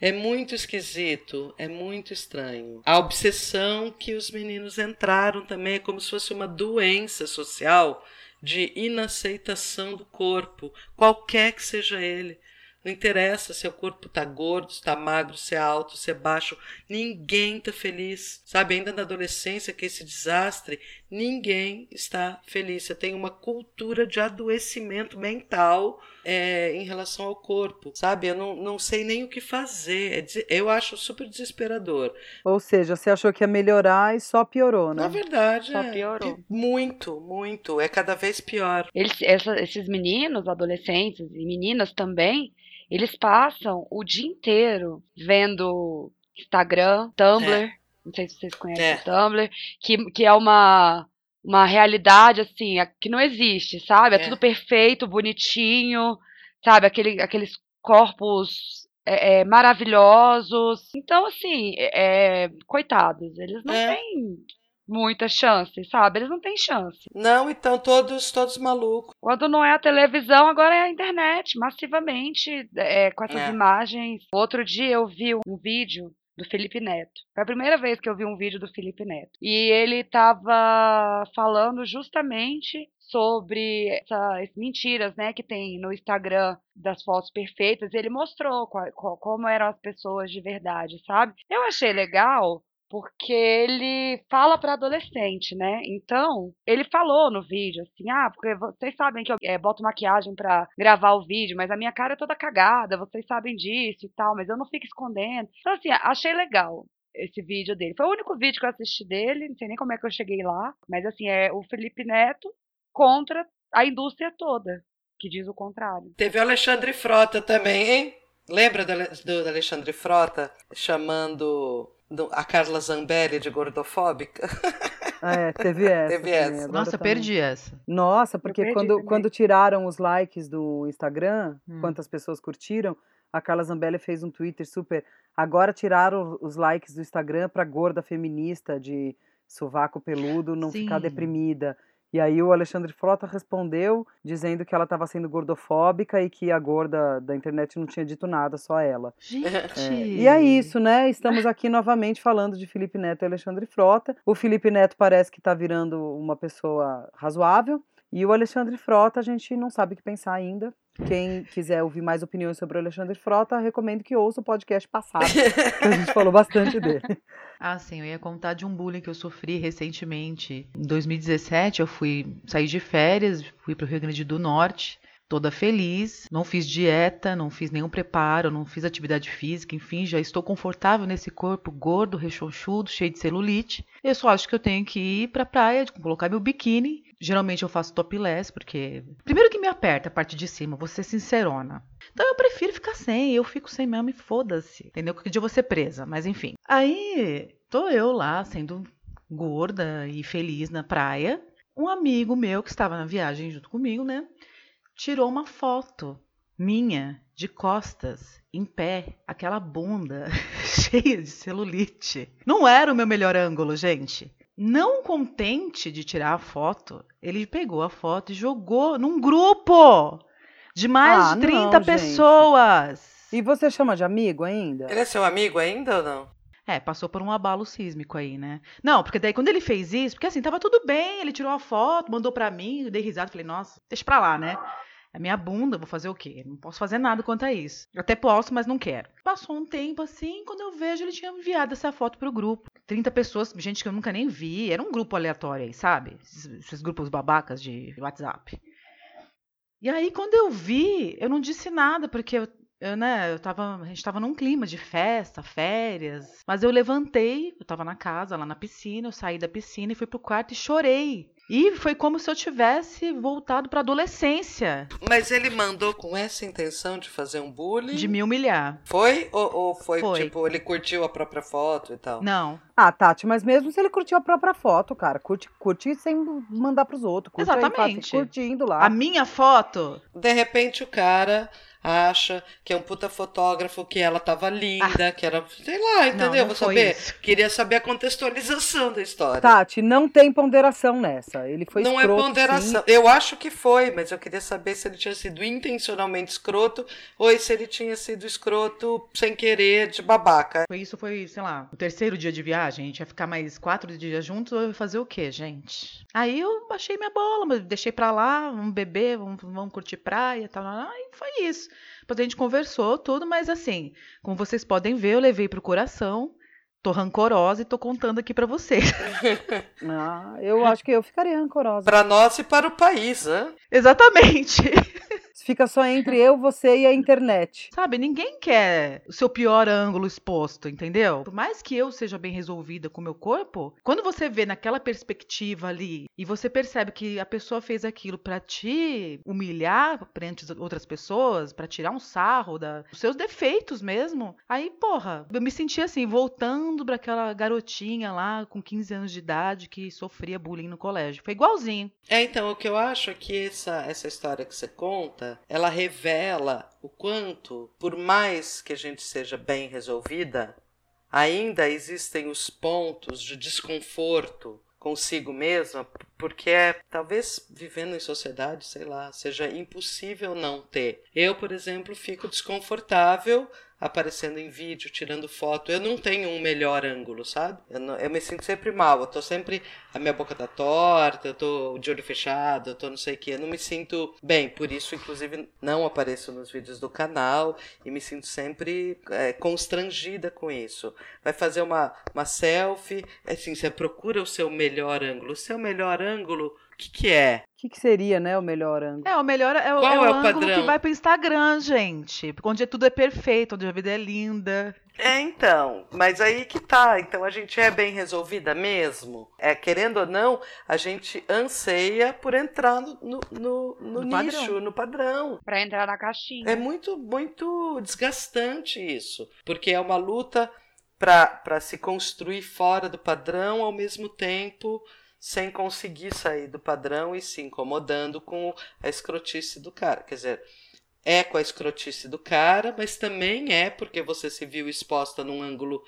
É muito esquisito, é muito estranho. A obsessão que os meninos entraram também é como se fosse uma doença social de inaceitação do corpo, qualquer que seja ele. Não interessa se o corpo tá gordo, se tá magro, se é alto, se é baixo. Ninguém tá feliz. Sabe, ainda na adolescência, que é esse desastre, ninguém está feliz. Você tem uma cultura de adoecimento mental é, em relação ao corpo. Sabe, eu não, não sei nem o que fazer. É des- eu acho super desesperador. Ou seja, você achou que ia melhorar e só piorou, né? Na verdade, Só é piorou. pi- muito, muito. É cada vez pior. Eles, essa- esses meninos, adolescentes e meninas também, eles passam o dia inteiro vendo Instagram, Tumblr, não sei se vocês conhecem É. o Tumblr, que, que é uma, uma realidade assim, que não existe, sabe? É, É. tudo perfeito, bonitinho, sabe? Aquele, aqueles corpos é, é, maravilhosos. Então, assim, é, é, coitados, eles não É. têm muita chance, sabe? Eles não têm chance. Não, então todos, todos malucos. Quando não é a televisão, agora é a internet, massivamente, é, com essas É. imagens. Outro dia eu vi um vídeo do Felipe Neto. Foi a primeira vez que eu vi um vídeo do Felipe Neto. E ele estava falando justamente sobre essas mentiras, né, que tem no Instagram das fotos perfeitas. Ele mostrou qual- qual- como eram as pessoas de verdade, sabe? Eu achei legal porque ele fala para adolescente, né? Então, ele falou no vídeo assim: "Ah, porque vocês sabem que eu eh, boto maquiagem para gravar o vídeo, mas a minha cara é toda cagada, vocês sabem disso e tal, mas eu não fico escondendo". Então assim, achei legal. esse vídeo dele. Foi o único vídeo que eu assisti dele, não sei nem como é que eu cheguei lá, mas assim, é o Felipe Neto contra a indústria toda, que diz o contrário. Teve o Alexandre Frota também, hein? Lembra do, do Alexandre Frota chamando do- a Carla Zambelli de gordofóbica? É, teve *laughs* essa. Teve também, essa. Nossa, tá- perdi essa. Nossa, porque perdi quando, também. quando tiraram os likes do Instagram, Hum. quantas pessoas curtiram, a Carla Zambelli fez um Twitter super. Agora tiraram os likes do Instagram pra gorda feminista de sovaco peludo não ficar Sim. deprimida. E aí o Alexandre Frota respondeu dizendo que ela estava sendo gordofóbica e que a gorda da internet não tinha dito nada, só ela. Gente. É, E é isso, né? Estamos aqui novamente falando de Felipe Neto e Alexandre Frota. O Felipe Neto parece que está virando uma pessoa razoável. E o Alexandre Frota, a gente não sabe o que pensar ainda. Quem quiser ouvir mais opiniões sobre o Alexandre Frota, recomendo que ouça o podcast passado, que a gente falou bastante dele. *laughs* Ah, sim, eu ia contar de um bullying que eu sofri recentemente. Em 2017, eu fui sair de férias, fui pro Rio Grande do Norte, toda feliz, não fiz dieta, não fiz nenhum preparo, não fiz atividade física, enfim, já estou confortável nesse corpo gordo, rechonchudo, cheio de celulite. Eu só acho que eu tenho que ir pra praia, colocar meu biquíni. Geralmente eu faço topless, porque primeiro que me aperta a parte de cima, vou ser sincerona. Então eu prefiro ficar sem, eu fico sem mesmo e foda-se. Entendeu? Qualquer dia eu ser presa, mas enfim. Aí, tô eu lá, sendo gorda e feliz na praia. Um amigo meu que estava na viagem junto comigo, né? Tirou uma foto minha de costas, em pé, aquela bunda *laughs* cheia de celulite. Não era o meu melhor ângulo, gente. Não contente de tirar a foto, ele pegou a foto e jogou num grupo de mais Ah, de 30 não, gente. pessoas. E você chama de amigo ainda? Ele é seu amigo ainda ou não? É, passou por um abalo sísmico aí, né? Não, porque daí quando ele fez isso, porque assim, tava tudo bem, ele tirou a foto, mandou pra mim, eu dei risada, falei, nossa, deixa pra lá, né? É minha bunda, vou fazer o quê? Não posso fazer nada quanto a isso. Eu até posso, mas não quero. Passou um tempo assim, quando eu vejo, ele tinha enviado essa foto pro grupo. 30 pessoas, gente que eu nunca nem vi. Era um grupo aleatório aí, sabe? Esses, esses grupos babacas de WhatsApp. E aí, quando eu vi, eu não disse nada, porque eu, eu, né, eu tava, a gente tava num clima de festa, férias. Mas eu levantei, eu tava na casa, lá na piscina, eu saí da piscina e fui pro quarto e chorei. E foi como se eu tivesse voltado pra adolescência, Mas ele mandou com essa intenção de fazer um bullying? de me humilhar. Foi? Ou, ou foi, Foi. tipo, ele curtiu a própria foto e tal? Não, Ah, Tati, mas mesmo se ele curtiu a própria foto, cara, curte, curte sem mandar pros outros. Curte aí, Exatamente. fala, curtindo lá. a minha foto De repente o cara acha que é um puta fotógrafo, que ela tava linda, que era. Sei lá, entendeu? Ah. não Vou saber. isso. Queria saber a contextualização da história. Tati, não tem ponderação nessa. Ele foi não escroto, é ponderação. sim. Eu acho que foi, mas eu queria saber se ele tinha sido intencionalmente escroto ou se ele tinha sido escroto sem querer, de babaca. Foi isso, foi, sei lá, o terceiro dia de viagem. A gente ia ficar mais quatro dias juntos. Eu ia fazer o quê, gente? Aí eu baixei minha bola, mas deixei pra lá, vamos beber, vamos, vamos curtir praia e tal. Aí foi isso. Depois a gente conversou tudo, mas assim, como vocês podem ver, eu levei pro coração. Tô rancorosa e tô contando aqui pra vocês. *laughs* Ah, eu acho que eu ficaria rancorosa. Para nós e para o país, né? Exatamente. Fica só entre eu, você e a internet. *laughs* Sabe, ninguém quer o seu pior ângulo exposto, entendeu? Por mais que eu seja bem resolvida com o meu corpo, quando você vê naquela perspectiva ali e você percebe que a pessoa fez aquilo pra te humilhar perante as outras pessoas, pra tirar um sarro da, dos seus defeitos mesmo, aí, porra, eu me senti assim, voltando pra aquela garotinha lá com 15 anos de idade que sofria bullying no colégio. Foi igualzinho. É, então, o que eu acho é que essa, essa história que você conta, ela revela o quanto, por mais que a gente seja bem resolvida, ainda existem os pontos de desconforto consigo mesma, porque é, talvez vivendo em sociedade, sei lá, seja impossível não ter. Eu, por exemplo, fico desconfortável aparecendo em vídeo, tirando foto. Eu não tenho um melhor ângulo, sabe? Eu, não- eu me sinto sempre mal. Eu tô sempre. A minha boca tá torta, eu tô de olho fechado, eu tô não sei o que. Eu não me sinto bem. Por isso, inclusive, não apareço nos vídeos do canal e me sinto sempre é, constrangida com isso. Vai fazer uma, uma selfie, assim, você procura o seu melhor ângulo. O seu melhor ângulo que, que é? O que, que seria, né, o melhor ângulo? É, o melhor é, o- Qual é o é o ângulo que padrão? vai pro Instagram, gente. Onde tudo é perfeito, onde a vida é linda. É, então, mas aí que tá. Então a gente é bem resolvida mesmo. É, querendo ou não, a gente anseia por entrar no, no, no- no No nicho, padrão. no padrão. Pra entrar na caixinha. É muito, muito desgastante isso, porque é uma luta para se construir fora do padrão ao mesmo tempo sem conseguir sair do padrão e se incomodando com a escrotice do cara. Quer dizer, é com a escrotice do cara, mas também é porque você se viu exposta num ângulo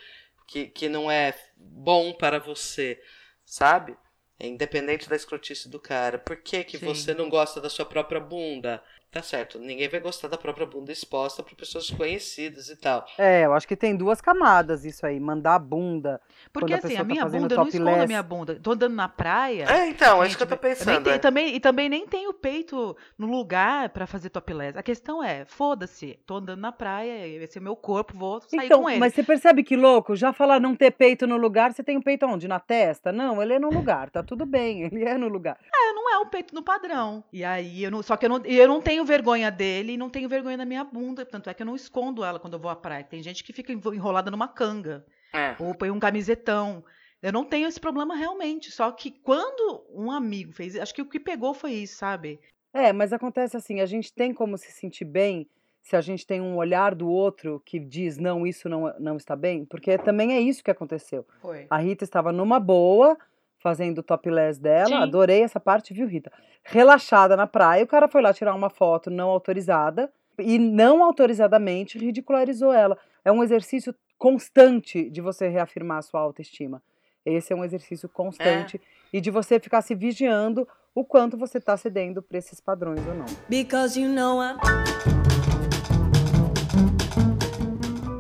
que, que não é bom para você, sabe? É independente da escrotice do cara. Por que, que Sim. você não gosta da sua própria bunda? Tá certo, ninguém vai gostar da própria bunda exposta para pessoas conhecidas e tal. É, eu acho que tem duas camadas isso aí. Mandar a bunda. Porque a assim, pessoa a tá minha fazendo bunda, eu não escondo a topless. minha bunda. Tô andando na praia. É, então, é isso gente, que eu tô pensando. é. também, e também nem tenho o peito no lugar pra fazer topless. A questão é, foda-se, tô andando na praia, esse é o meu corpo, vou sair Então, com ele. mas você percebe que louco? Já falar não ter peito no lugar, você tem o peito onde? Na testa? Não, ele é no lugar, tá tudo bem, *laughs* ele é no lugar. É, não é o peito no padrão. E aí, eu não, só que eu não, eu não tenho vergonha dele e não tenho vergonha da minha bunda. Tanto é que eu não escondo ela quando eu vou à praia. Tem gente que fica enrolada numa canga. É. Ou põe um camisetão. Eu não tenho esse problema realmente. Só que quando um amigo fez. Acho que o que pegou foi isso, sabe? É, mas acontece assim, a gente tem como se sentir bem se a gente tem um olhar do outro que diz não, isso não, não está bem, porque também é isso que aconteceu. Foi. A Rita estava numa boa, fazendo o topless dela, Sim. adorei essa parte, viu, Rita? Relaxada na praia, o cara foi lá tirar uma foto não autorizada e não autorizadamente ridicularizou ela. É um exercício constante de você reafirmar a sua autoestima. Esse é um exercício constante e de você ficar se vigiando o quanto você está cedendo para esses padrões ou não. Because you know I'm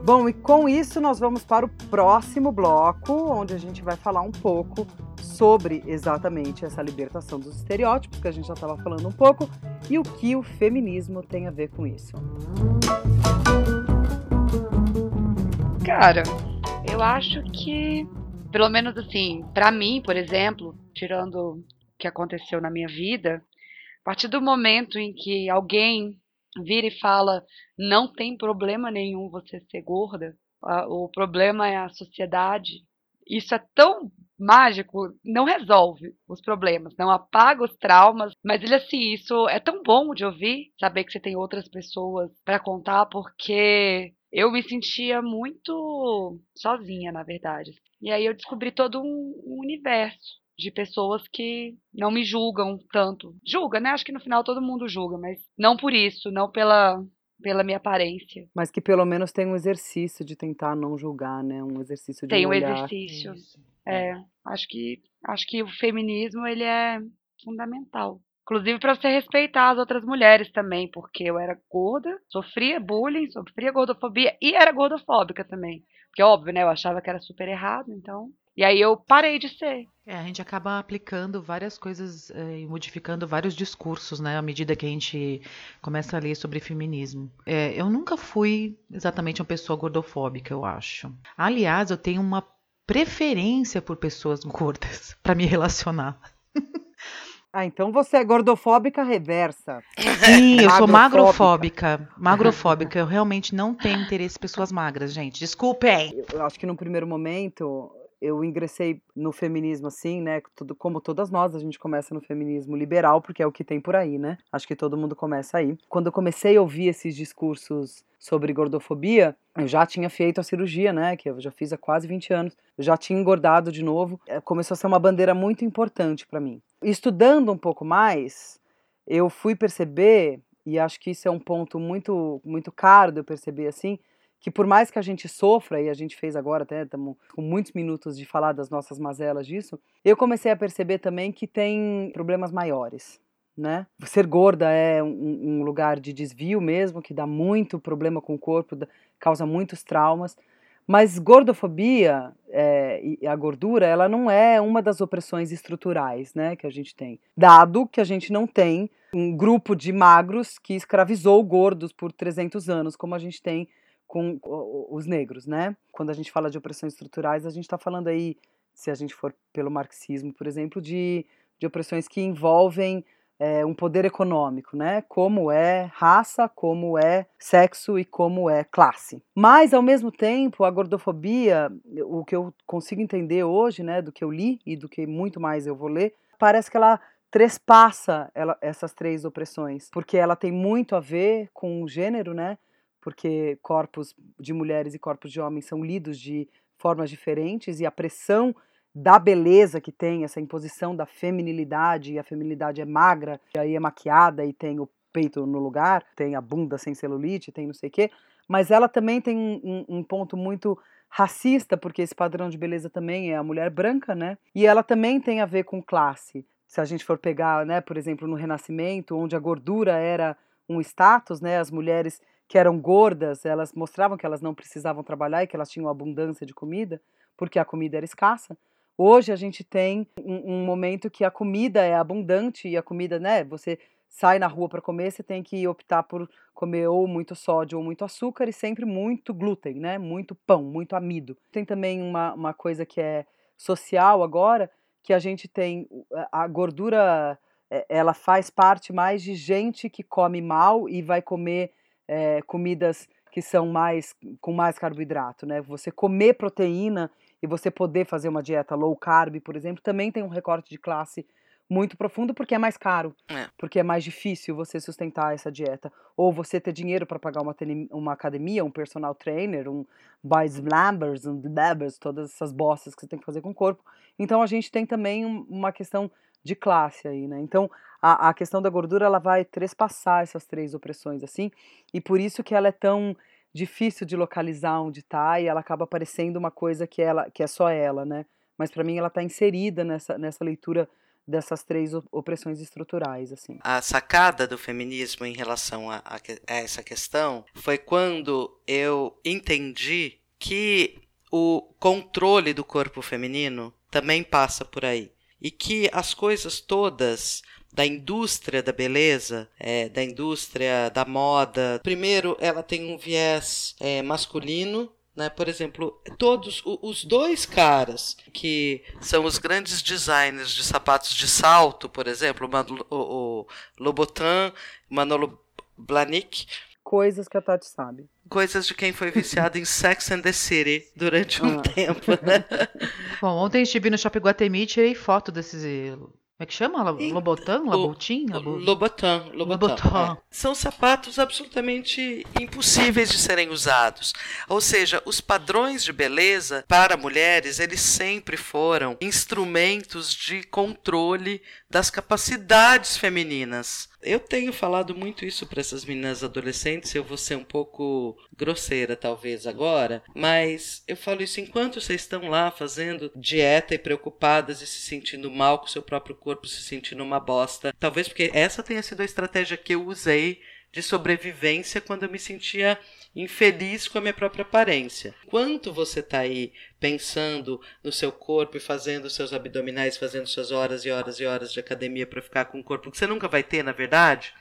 Bom, e com isso nós vamos para o próximo bloco, onde a gente vai falar um pouco sobre exatamente essa libertação dos estereótipos, que a gente já estava falando um pouco, e o que o feminismo tem a ver com isso. Cara, eu acho que, pelo menos assim, pra mim, por exemplo, tirando o que aconteceu na minha vida, a partir do momento em que alguém vira e fala não tem problema nenhum você ser gorda, o problema é a sociedade, isso é tão mágico, não resolve os problemas, não apaga os traumas, mas ele assim, isso é tão bom de ouvir, saber que você tem outras pessoas pra contar, porque eu me sentia muito sozinha, na verdade. E aí eu descobri todo um, um universo de pessoas que não me julgam tanto. Julga, né? Acho que no final todo mundo julga, mas não por isso, não pela pela minha aparência. Mas que pelo menos tem um exercício de tentar não julgar, né? Um exercício de Tem um olhar. exercício. Isso. É, acho que acho que o feminismo ele é fundamental. Inclusive para você respeitar as outras mulheres também, porque eu era gorda, sofria bullying, sofria gordofobia e era gordofóbica também. Porque óbvio, né, eu achava que era super errado, então. E aí eu parei de ser. É, a gente acaba aplicando várias coisas eh, e modificando vários discursos, né, à medida que a gente começa a ler sobre feminismo. É, eu nunca fui exatamente uma pessoa gordofóbica, eu acho. Aliás, eu tenho uma preferência por pessoas gordas *laughs* para me relacionar. *laughs* Ah, então você é gordofóbica reversa. Sim, eu sou Magrofóbica. *laughs* magrofóbica. Eu realmente não tenho interesse em pessoas magras, gente. Desculpem. Eu acho que no primeiro momento eu ingressei no feminismo assim, né? Tudo, como todas nós, a gente começa no feminismo liberal, porque é o que tem por aí, né? Acho que todo mundo começa aí. Quando eu comecei a ouvir esses discursos sobre gordofobia, eu já tinha feito a cirurgia, né? Que eu já fiz há quase 20 anos. Eu já tinha engordado de novo. Eh, Começou a ser uma bandeira muito importante para mim. Estudando um pouco mais, eu fui perceber, e acho que isso é um ponto muito, muito caro de eu perceber assim, que por mais que a gente sofra, e a gente fez agora até, estamos com muitos minutos de falar das nossas mazelas disso, eu comecei a perceber também que tem problemas maiores. Né? Ser gorda é um, um lugar de desvio mesmo, que dá muito problema com o corpo, causa muitos traumas. Mas gordofobia é, e a gordura, ela não é uma das opressões estruturais né, que a gente tem. Dado que a gente não tem um grupo de magros que escravizou gordos por 300 anos, como a gente tem com os negros, né? Quando a gente fala de opressões estruturais, a gente está falando aí, se a gente for pelo marxismo, por exemplo, de, de opressões que envolvem é, um poder econômico, né? Como é raça, como é sexo e como é classe. Mas, ao mesmo tempo, a gordofobia, o que eu consigo entender hoje, né, do que eu li e do que muito mais eu vou ler, parece que ela trespassa ela, essas três opressões, porque ela tem muito a ver com o gênero, né? Porque corpos de mulheres e corpos de homens são lidos de formas diferentes e a pressão da beleza que tem, essa imposição da feminilidade, e a feminilidade é magra, e aí é maquiada e tem o peito no lugar, tem a bunda sem celulite, tem não sei o quê, mas ela também tem um, um, ponto muito racista, porque esse padrão de beleza também é a mulher branca, né? E ela também tem a ver com classe. Se a gente for pegar, né, por exemplo, no Renascimento, onde a gordura era um status, né, as mulheres que eram gordas, elas mostravam que elas não precisavam trabalhar e que elas tinham abundância de comida, porque a comida era escassa. Hoje a gente tem um, um momento que a comida é abundante e a comida, né? Você sai na rua para comer, você tem que optar por comer ou muito sódio ou muito açúcar e sempre muito glúten, né? Muito pão, muito amido. Tem também uma, uma coisa que é social agora, que a gente tem a gordura, é, ela faz parte mais de gente que come mal e vai comer é, comidas que são mais com mais carboidrato, né? Você comer proteína e você poder fazer uma dieta low carb, por exemplo, também tem um recorte de classe muito profundo porque é mais caro, É. porque é mais difícil você sustentar essa dieta. Ou você ter dinheiro para pagar uma, uma academia, um personal trainer, um boys blabbers, um blabbers, todas essas bostas que você tem que fazer com o corpo. Então a gente tem também um- uma questão de classe aí, né? Então a, a questão da gordura ela vai trespassar essas três opressões assim, e por isso que ela é tão difícil de localizar onde tá e ela acaba parecendo uma coisa que ela que é só ela, né? Mas para mim ela está inserida nessa nessa leitura dessas três opressões estruturais assim. A sacada do feminismo em relação a, a a essa questão foi quando eu entendi que o controle do corpo feminino também passa por aí. E que as coisas todas da indústria da beleza, é, da indústria da moda, primeiro ela tem um viés é, masculino, né? Por exemplo, todos os dois caras que são os grandes designers de sapatos de salto, por exemplo, o, Lobotan, Manolo Blahnik, Coisas que a Tati sabe. coisas de quem foi viciado em Sex and the City durante um Ah. tempo, *laughs* né? Bom, ontem estive no Shopping Guatemi e tirei foto desses. Como é que chama? Lobotan? Lobotan, Lobotan. Lobotan. é. São sapatos absolutamente impossíveis de serem usados. Ou seja, os padrões de beleza para mulheres, eles sempre foram instrumentos de controle das capacidades femininas. Eu tenho falado muito isso para essas meninas adolescentes, eu vou ser um pouco grosseira talvez agora, mas eu falo isso enquanto vocês estão lá fazendo dieta e preocupadas e se sentindo mal com seu próprio corpo, se sentindo uma bosta. Talvez porque essa tenha sido a estratégia que eu usei de sobrevivência quando eu me sentia infeliz com a minha própria aparência. Enquanto você está aí pensando no seu corpo e fazendo seus abdominais, fazendo suas horas e horas e horas de academia para ficar com um corpo que você nunca vai ter, na verdade,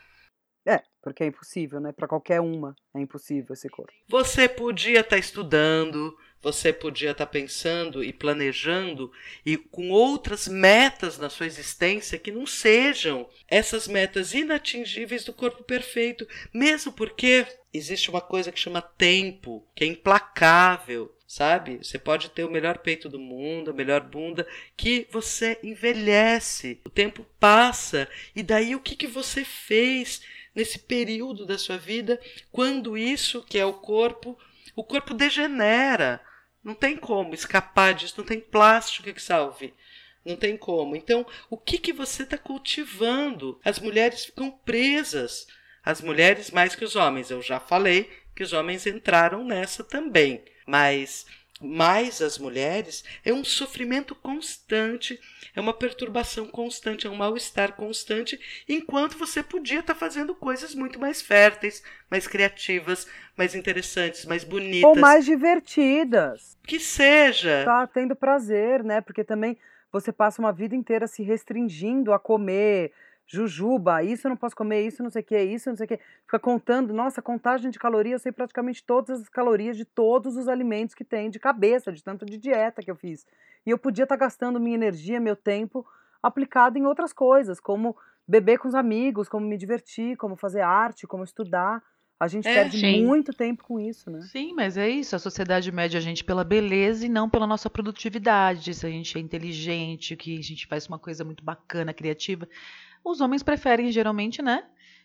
É, porque é impossível, né? Para qualquer uma é impossível esse corpo. Você podia estar estudando, você podia estar pensando e planejando e com outras metas na sua existência que não sejam essas metas inatingíveis do corpo perfeito, mesmo porque existe uma coisa que chama tempo, que é implacável. Sabe? Você pode ter o melhor peito do mundo, a melhor bunda, que você envelhece, o tempo passa, e daí o que, que você fez nesse período da sua vida quando isso, que é o corpo, o corpo degenera. Não tem como escapar disso, não tem plástico que salve. Não tem como. Então, o que, que você está cultivando? As mulheres ficam presas. As mulheres mais que os homens. Eu já falei que os homens entraram nessa também. Mas mais as mulheres é um sofrimento constante, é uma perturbação constante, é um mal-estar constante, enquanto você podia estar fazendo coisas muito mais férteis, mais criativas, mais interessantes, mais bonitas. Ou mais divertidas. Que seja. Tá tendo prazer, né? Porque também você passa uma vida inteira se restringindo a comer jujuba, isso eu não posso comer, isso não sei o que, isso não sei o que. Fica contando, nossa, contagem de calorias, eu sei praticamente todas as calorias de todos os alimentos que tem de cabeça, de tanto de dieta que eu fiz. E eu podia estar gastando minha energia, meu tempo, aplicado em outras coisas, como beber com os amigos, como me divertir, como fazer arte, como estudar. A gente É, perde sim. muito tempo com isso, né? Sim, mas é isso. A sociedade mede a gente pela beleza e não pela nossa produtividade. Se a gente é inteligente, que a gente faz uma coisa muito bacana, criativa. Os homens preferem, geralmente, né?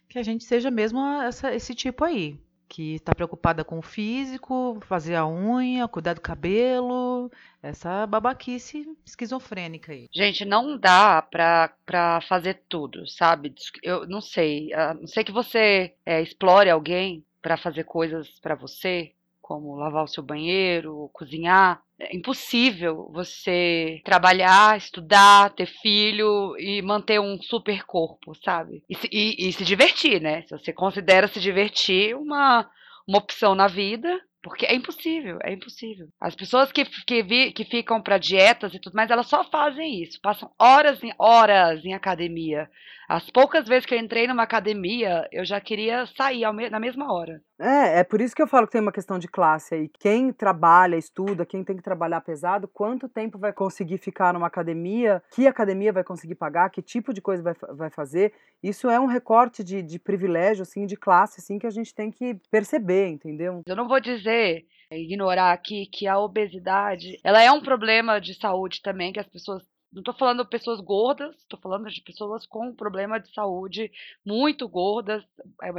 Que a gente seja mesmo essa- esse tipo aí. Que tá preocupada com o físico, fazer a unha, cuidar do cabelo. Essa babaquice esquizofrênica aí. Gente, não dá pra, pra fazer tudo, sabe? Eu não sei. A não sei que você é, explore alguém pra fazer coisas pra você, como lavar o seu banheiro, cozinhar. É impossível você trabalhar, estudar, ter filho e manter um super corpo, sabe? E se, e- e se divertir, né? Se você considera se divertir uma, uma opção na vida, porque é impossível, é impossível. As pessoas que, que, vi- que ficam para dietas e tudo mais, elas só fazem isso, passam horas em horas em academia. As poucas vezes que eu entrei numa academia, eu já queria sair me- na mesma hora. É, é por isso que eu falo que tem uma questão de classe aí. Quem trabalha, estuda, quem tem que trabalhar pesado, quanto tempo vai conseguir ficar numa academia, que academia vai conseguir pagar, que tipo de coisa vai, vai fazer. Isso é um recorte de, de privilégio, assim, de classe, assim, que a gente tem que perceber, entendeu? Eu não vou dizer, é, ignorar aqui, que a obesidade, ela é um problema de saúde também, que as pessoas. Não estou falando de pessoas gordas, estou falando de pessoas com problema de saúde muito gordas, é,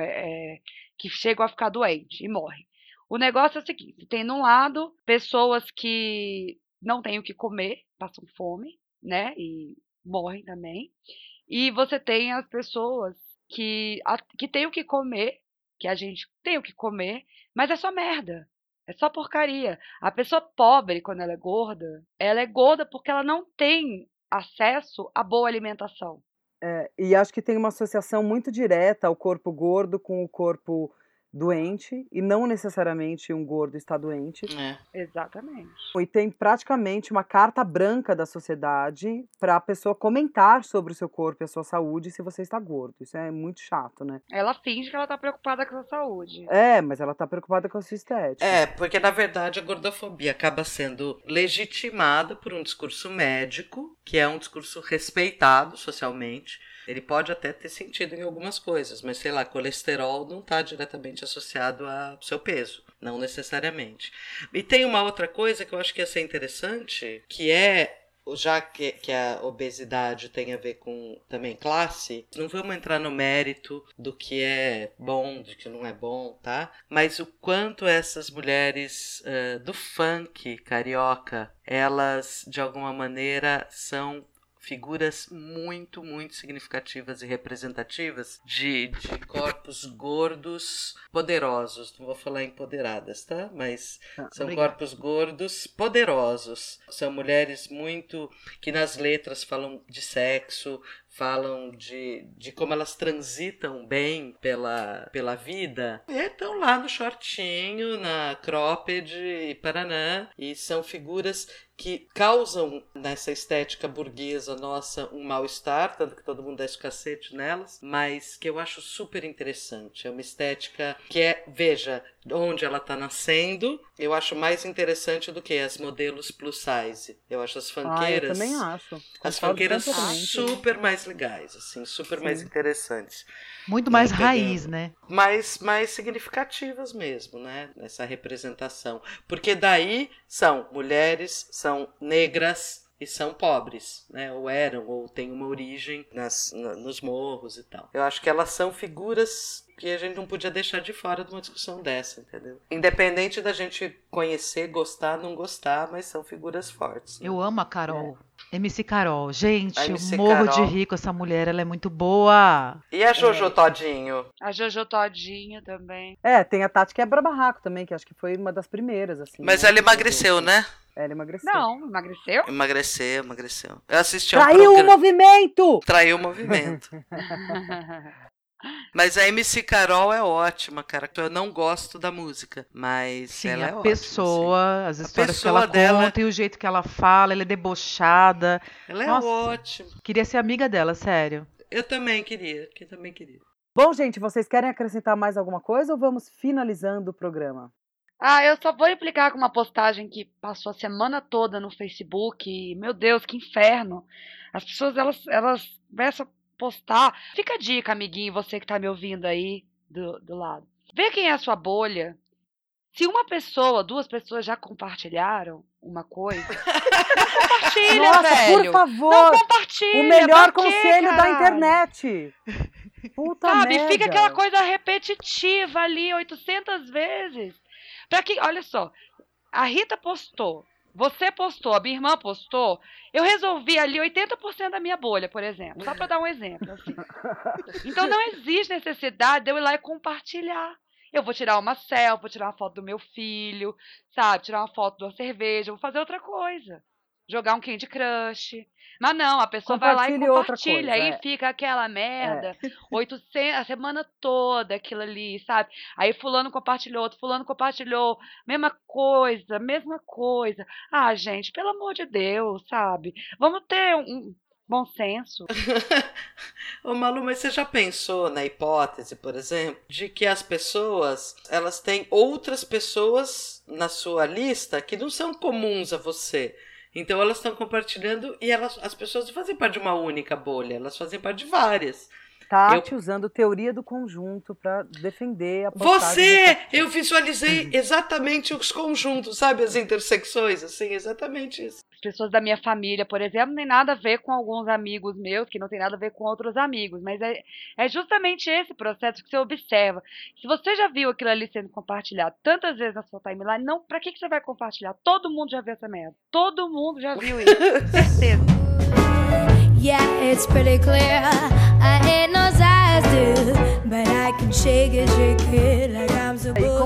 é, que chegam a ficar doentes e morrem. O negócio é o seguinte: tem, num lado, pessoas que não têm o que comer, passam fome, né? E morrem também. E você tem as pessoas que, que têm o que comer, que a gente tem o que comer, mas é só merda. É só porcaria. A pessoa pobre, quando ela é gorda, ela é gorda porque ela não tem acesso a boa alimentação. É, e acho que tem uma associação muito direta ao corpo gordo com o corpo doente, e não necessariamente um gordo está doente. É. Exatamente. E tem praticamente uma carta branca da sociedade para a pessoa comentar sobre o seu corpo e a sua saúde se você está gordo. Isso é muito chato, né? Ela finge que ela tá preocupada com a saúde. É, mas ela tá preocupada com a sua estética. É, porque na verdade a gordofobia acaba sendo legitimada por um discurso médico, que é um discurso respeitado socialmente. Ele pode até ter sentido em algumas coisas, mas sei lá, colesterol não está diretamente associado ao seu peso, não necessariamente. E tem uma outra coisa que eu acho que ia ser interessante, que é já que, que a obesidade tem a ver com também classe, não vamos entrar no mérito do que é bom, do que não é bom, tá? Mas o quanto essas mulheres eh, do funk carioca, elas de alguma maneira são figuras muito, muito significativas e representativas de, de corpos gordos poderosos. Não vou falar empoderadas, tá? Mas Ah, são obrigada. corpos gordos poderosos. São mulheres muito que nas letras falam de sexo, falam de, de como elas transitam bem pela, pela vida. Estão lá no shortinho, na cropped e paranã. E são figuras que causam nessa estética burguesa nossa um mal-estar, tanto que todo mundo dá esse cacete nelas, mas que eu acho super interessante. É uma estética que é, veja, onde ela está nascendo, eu acho mais interessante do que as modelos plus size. Eu acho as Ah, eu também acho. As completamente. super mais legais, assim, super mais Sim. interessantes. Muito mais pegando. raiz, né? Mais, mais significativas mesmo, né? Nessa representação. Porque daí são mulheres, são negras e são pobres, né? Ou eram, ou têm uma origem nas, na- nos morros e tal. Eu acho que elas são figuras que a gente não podia deixar de fora de uma discussão dessa, entendeu? Independente da gente conhecer, gostar, não gostar, mas são figuras fortes. né? Eu amo a Carol. MC Carol. Gente, A eu MC morro de Carol. rir com essa mulher. Ela é muito boa. E a Jojo Todinho? A Jojo Todinha também. É, tem a Tati quebra barraco também, que acho que foi uma das primeiras, assim. Mas né? ela emagreceu, né? Ela emagreceu. Não, emagreceu? Emagreceu, emagreceu. Eu assisti a um Traiu o programa. movimento! Traiu o movimento. *laughs* Mas a MC Carol é ótima, cara. Eu não gosto da música, mas Sim, ela é a ótima. pessoa, as histórias que pessoa ela dela- conta e o jeito que ela fala, ela é debochada. assim. Ela é Nossa. ótima. Queria ser amiga dela, sério. Eu também queria, que também queria. Bom, gente, vocês querem acrescentar mais alguma coisa ou vamos finalizando o programa? Ah, eu só vou implicar com uma postagem que passou a semana toda no Facebook. e, meu Deus, que inferno. As pessoas, elas, elas começam a postar. Fica a dica, amiguinho, você que tá me ouvindo aí do, do lado. Vê quem é a sua bolha. Se uma pessoa, duas pessoas já compartilharam uma coisa, não compartilha, Nossa, velho. por favor! Não compartilha. o melhor quê, conselho da internet. Puta Sabe, fica aquela coisa repetitiva ali 800 vezes. Pra que, olha só, a Rita postou, você postou, a minha irmã postou, eu resolvi ali 80% da minha bolha, por exemplo, só pra dar um exemplo. assim. *laughs* Então não existe necessidade de eu ir lá e compartilhar. Eu vou tirar uma selfie, vou tirar uma foto do meu filho, sabe? Tirar uma foto de uma cerveja, vou fazer outra coisa. Jogar um Candy Crush. Mas não, a pessoa vai lá e compartilha. coisa, aí é. fica aquela merda. *laughs* 800, a semana toda aquilo ali, sabe? Aí fulano compartilhou, outro fulano compartilhou, mesma coisa, mesma coisa. Ah, gente, pelo amor de Deus, sabe? Vamos ter um, um bom senso. *laughs* Ô Malu, mas você já pensou na hipótese, por exemplo, de que as pessoas, elas têm outras pessoas na sua lista que não são comuns a você. Então elas estão compartilhando e elas, as pessoas não fazem parte de uma única bolha, elas fazem parte de várias. Tati usando teoria do conjunto pra defender a Você! Eu visualizei exatamente os conjuntos, sabe? As intersecções, assim, exatamente isso. As pessoas da minha família, por exemplo, não tem nada a ver com alguns amigos meus, que não tem nada a ver com outros amigos. Mas é, é justamente esse processo que você observa. Se você já viu aquilo ali sendo compartilhado tantas vezes na sua timeline, não, pra que, que você vai compartilhar? Todo mundo já viu essa merda. Todo mundo já viu isso. Certeza. *laughs* Yeah, it's pretty clear. I ain't no size two, but I can shake it, shake it like I'm E com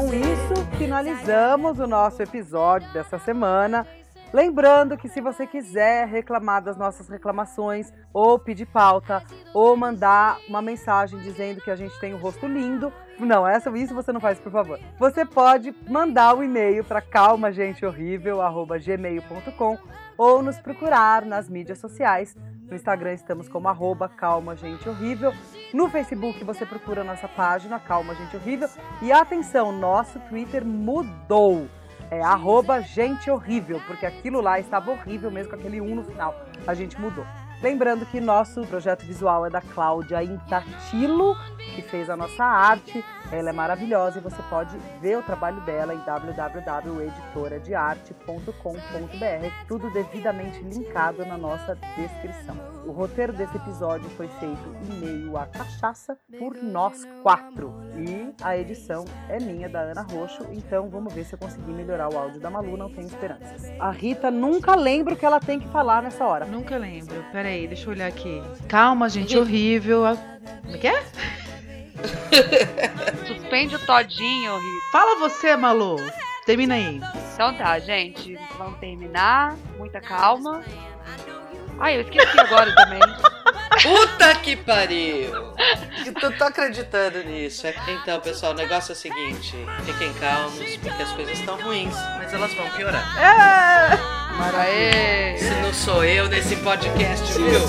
supposed to. isso, finalizamos o nosso episódio dessa semana. Lembrando que se você quiser reclamar das nossas reclamações, ou pedir pauta, ou mandar uma mensagem dizendo que a gente tem o rosto lindo, não, essa, isso você não faz, por favor. Você pode mandar o e-mail para calmagenthorrível.gmail.com ou nos procurar nas mídias sociais. No Instagram estamos como arroba Calma Gente Horrível. No Facebook você procura nossa página Calma Gente Horrível. E atenção, nosso Twitter mudou. É arroba Gente Horrível, porque aquilo lá estava horrível mesmo com aquele 1 no final. A gente mudou. Lembrando que nosso projeto visual é da Cláudia Intatilo, que fez a nossa arte. Ela é maravilhosa e você pode ver o trabalho dela em www.editoradearte.com.br, tudo devidamente linkado na nossa descrição. O roteiro desse episódio foi feito em meio à cachaça por nós quatro. E a edição é minha, da Ana Roxo, então vamos ver se eu consegui melhorar o áudio da Malu, não tenho esperanças. A Rita nunca lembra o que ela tem que falar nessa hora. Nunca lembro. Peraí, deixa eu olhar aqui. Calma, gente, horrível. Como é que é? *laughs* Suspende o todinho, Rita. Fala você, Malu. Termina aí. Então tá, gente. Vamos terminar. Muita calma. Ai, eu esqueci agora também. Puta que pariu! Eu tô, tô acreditando nisso. É- Então, pessoal, o negócio é o seguinte: fiquem calmos, porque as coisas estão ruins, mas elas vão piorar. Maravilha. Aê! Se não sou eu nesse podcast, viu?